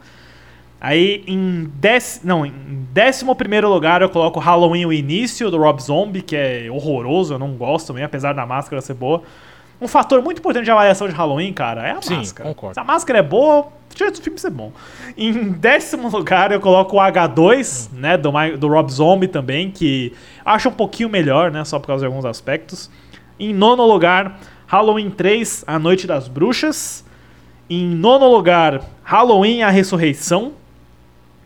Aí em, dec... não, em décimo primeiro lugar eu coloco Halloween o início do Rob Zombie, que é horroroso, eu não gosto também, apesar da máscara ser boa. Um fator muito importante de avaliação de Halloween, cara, é a Sim, máscara. concordo. Se a máscara é boa, o jeito do filme ser bom. Em décimo lugar eu coloco o H2, né, do, do Rob Zombie também, que acho um pouquinho melhor, né, só por causa de alguns aspectos. Em nono lugar, Halloween 3, A Noite das Bruxas. Em nono lugar, Halloween A Ressurreição.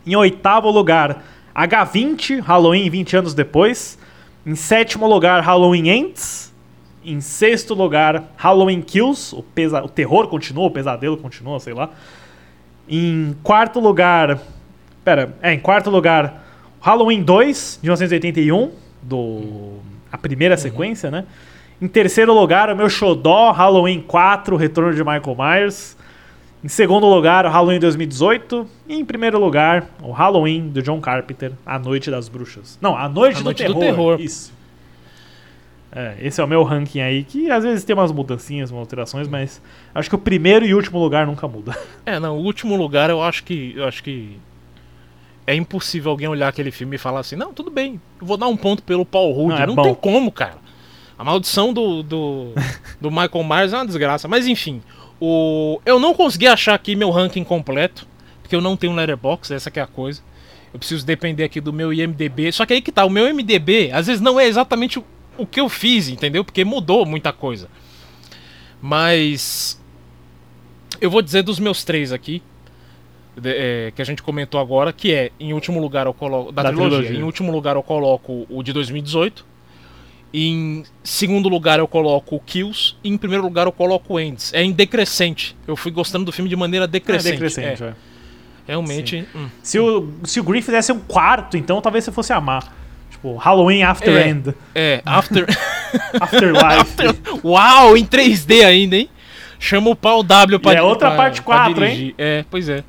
Em oitavo lugar, H20, Halloween 20 anos depois. Em sétimo lugar, Halloween Ends. Em sexto lugar, Halloween Kills. O, pesa o terror continua, o pesadelo continua, sei lá. Em quarto lugar. Pera, é, em quarto lugar, Halloween 2, de 1981. Do, a primeira sequência, né? Em terceiro lugar, o meu xodó, Halloween 4, Retorno de Michael Myers. Em segundo lugar, o Halloween 2018. E em primeiro lugar, o Halloween do John Carpenter, A Noite das Bruxas. Não, A Noite, A do, Noite do terror. Terror. Isso. É, esse é o meu ranking aí, que às vezes tem umas mudancinhas, umas alterações, mas acho que o primeiro e último lugar nunca muda. É, não, o último lugar eu acho que. Eu acho que. É impossível alguém olhar aquele filme e falar assim, não, tudo bem, eu vou dar um ponto pelo Paul Rudd. Não, é Não, bom. tem como, cara. A maldição do, do, do Michael Myers é uma desgraça. Mas enfim, o, eu não consegui achar aqui meu ranking completo, porque eu não tenho um letterbox, essa que é a coisa. Eu preciso depender aqui do meu IMDB. Só que aí que tá, o meu IMDB às vezes não é exatamente o, que eu fiz, entendeu? Porque mudou muita coisa. Mas eu vou dizer dos meus três aqui, de- é, que a gente comentou agora, que é, em último lugar eu coloco. Da, Da trilogia, trilogia. Em último lugar eu coloco o de 2018. Em segundo lugar eu coloco o Kills. E em primeiro lugar eu coloco o Ends. É em decrescente. Eu fui gostando do filme de maneira É decrescente. decrescente, É, é. realmente. hum. Se o, se o Green fizesse um quarto, então talvez você fosse amar. Tipo, Halloween After É. End. É, After. Afterlife. Uau, em 3D ainda, hein? Chama o pau W pra E é outra pra- parte pra 4, hein? É, pois é.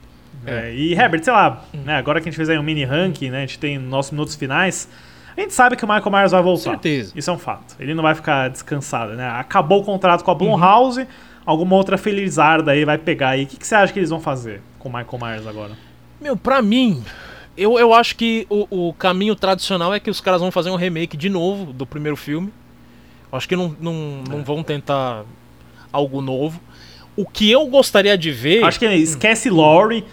É, e Herbert, sei lá, né, agora que a gente fez aí um mini ranking, né, a gente tem nossos minutos finais, a gente sabe que o Michael Myers vai voltar. Certeza. Isso é um fato. Ele não vai ficar descansado, né? Acabou o contrato com a Blumhouse, alguma outra felizarda aí vai pegar aí. O que, que você acha que eles vão fazer com o Michael Myers agora? Meu, pra mim, eu, eu acho que o, o caminho tradicional é que os caras vão fazer um remake de novo do primeiro filme. Acho que não, não, não vão tentar algo novo. O que eu gostaria de ver. Acho que esquece Laurie,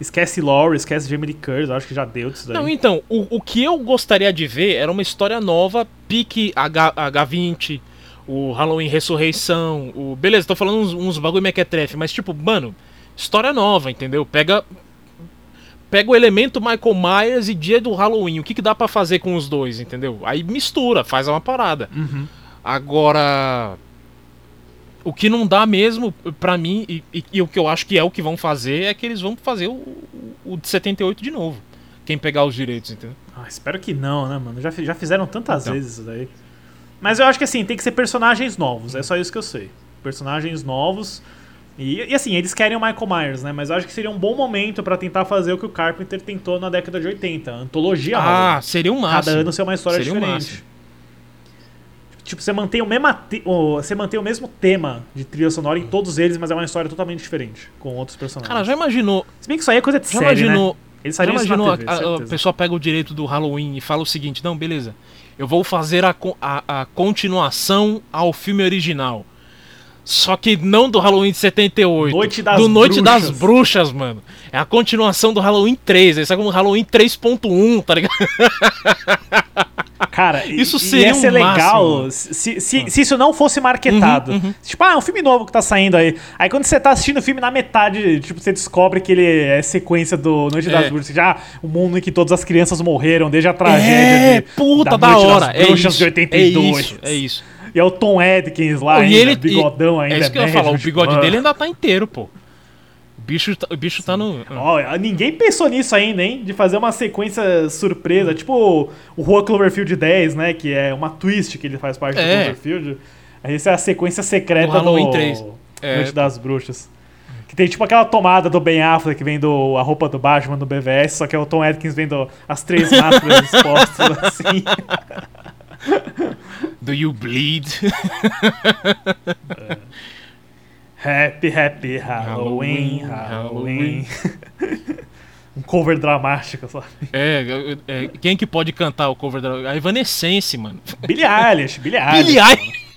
esquece Laurie, esquece Jamie Lee Curtis, acho que já deu disso daí. Não, então, o, o que eu gostaria de ver era uma história nova, pique H, H20, o Halloween Ressurreição, o. Beleza, tô falando uns, uns bagulho mequetrefe, mas tipo, mano, história nova, entendeu? Pega. Pega o elemento Michael Myers e dia do Halloween. O que, que dá pra fazer com os dois, entendeu? Aí mistura, faz uma parada. Uhum. Agora. O que não dá mesmo, pra mim, e, e- e o que eu acho que é o que vão fazer, é que eles vão fazer o, o- o de 78 de novo. Quem pegar os direitos, entendeu? Ah, espero que não, né, mano? Já, já fizeram tantas Então. vezes isso daí. Mas eu acho que assim, tem que ser personagens novos, é só isso que eu sei. Personagens novos. E, e, assim, eles querem o Michael Myers, né? Mas eu acho que seria um bom momento pra tentar fazer o que o Carpenter tentou na década de 80, a antologia Ah, seria um máximo. Cada ano ser uma história Seria diferente. máximo. Tipo, você mantém o mesmo você mantém o mesmo tema de trilha sonora em todos eles, mas é uma história totalmente diferente com outros personagens. Cara, já imaginou. Se bem que isso aí é coisa de Já série, imaginou. né? Eles Já imaginou TV, a, a- pessoa pega o direito do Halloween e fala o seguinte: não, beleza. Eu vou fazer a, a, a continuação ao filme original. Só que não do Halloween de 78. Noite das do Noite das Bruxas. Bruxas, mano. É a continuação do Halloween 3. Aí sai como Halloween 3.1, tá ligado? Cara, Isso seria ia ser um legal máximo. se, se, se isso não fosse marketado. Uhum, uhum. Tipo, ah, é um filme novo que tá saindo aí. Aí quando você tá assistindo o filme, na metade, tipo, você descobre que ele é sequência do Noite das É. Bruxas. Já o mundo em que todas as crianças morreram, desde a tragédia É, de, puta, da, Noite hora. das É Bruxas isso, de 82. é isso, é isso. E é o Tom Atkins lá, e ainda, ele bigodão e- ainda. É isso que eu ia falar, o bigode tipo, dele ainda tá inteiro, pô. O bicho tá, o bicho tá no. Ó, ninguém pensou nisso ainda, hein? De fazer uma sequência surpresa, tipo o Rua Cloverfield 10, né? Que é uma twist que ele faz parte do É. Cloverfield. Aí essa é a sequência secreta Do Halloween do 3. É. Noite das Bruxas. Que tem tipo aquela tomada do Ben Affleck que vem do a roupa do Batman do BVS, só que é o Tom Atkins vendo as três máscaras expostas assim. Do You Bleed? Happy, happy Halloween, Halloween, Halloween. um cover dramático, sabe? é, é, é, quem que pode cantar o cover da. A Evanescence, mano. Billie Eilish, Billie Eilish. Billie Eilish.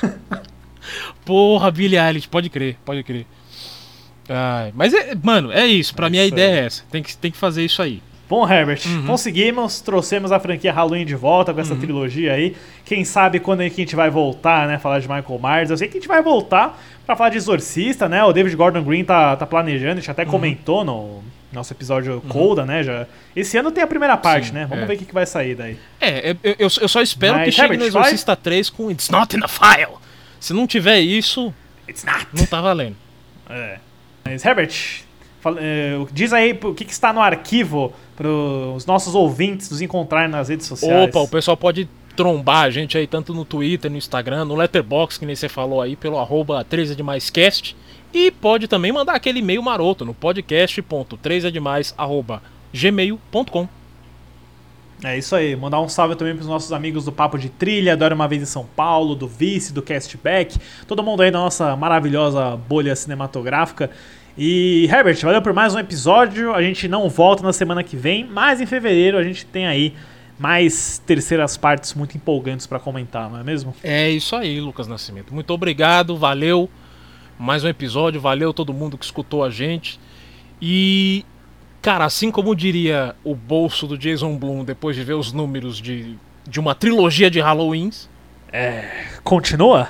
Porra, Billie Eilish, pode crer, pode crer. Ai, mas, é, mano, é isso. Pra É mim a ideia aí. é essa. Tem que, tem que fazer isso aí. Bom, Herbert, Uhum. conseguimos, trouxemos a franquia Halloween de volta com essa trilogia aí. Quem sabe quando é que a gente vai voltar, né? Falar de Michael Myers. Eu sei que a gente vai voltar pra falar de Exorcista, né? O David Gordon Green tá, tá planejando, a gente Uhum. até comentou no nosso episódio Colda, né? Já. Esse ano tem a primeira parte, Sim, né? Vamos é. ver o que, que vai sair daí. É, eu, eu, eu só espero Mas, que chegue Herbert, no vai? Exorcista 3 com It's Not in the File. Se não tiver isso, It's not. não tá valendo. É. Mas, Herbert, diz aí o que, que está no arquivo para os nossos ouvintes nos encontrarem nas redes sociais. Opa, o pessoal pode trombar a gente aí tanto no Twitter, no Instagram, no Letterboxd, que nem você falou aí, pelo arroba 13 é demais cast. E pode também mandar aquele e-mail maroto no podcast.3edemais arroba gmail.com. É isso aí, mandar um salve também pros nossos amigos do Papo de Trilha, do Era Uma Vez em São Paulo, do Vice, do Castback, todo mundo aí da nossa maravilhosa bolha cinematográfica. E Herbert, valeu por mais um episódio. A gente não volta na semana que vem, mas em fevereiro a gente tem aí mais terceiras partes muito empolgantes pra comentar, não é mesmo? É isso aí, Lucas Nascimento. Muito obrigado, valeu. Mais um episódio, valeu todo mundo que escutou a gente. E, cara, assim como diria o bolso do Jason Blum depois de ver os números de, de uma trilogia de Halloweens, Continua?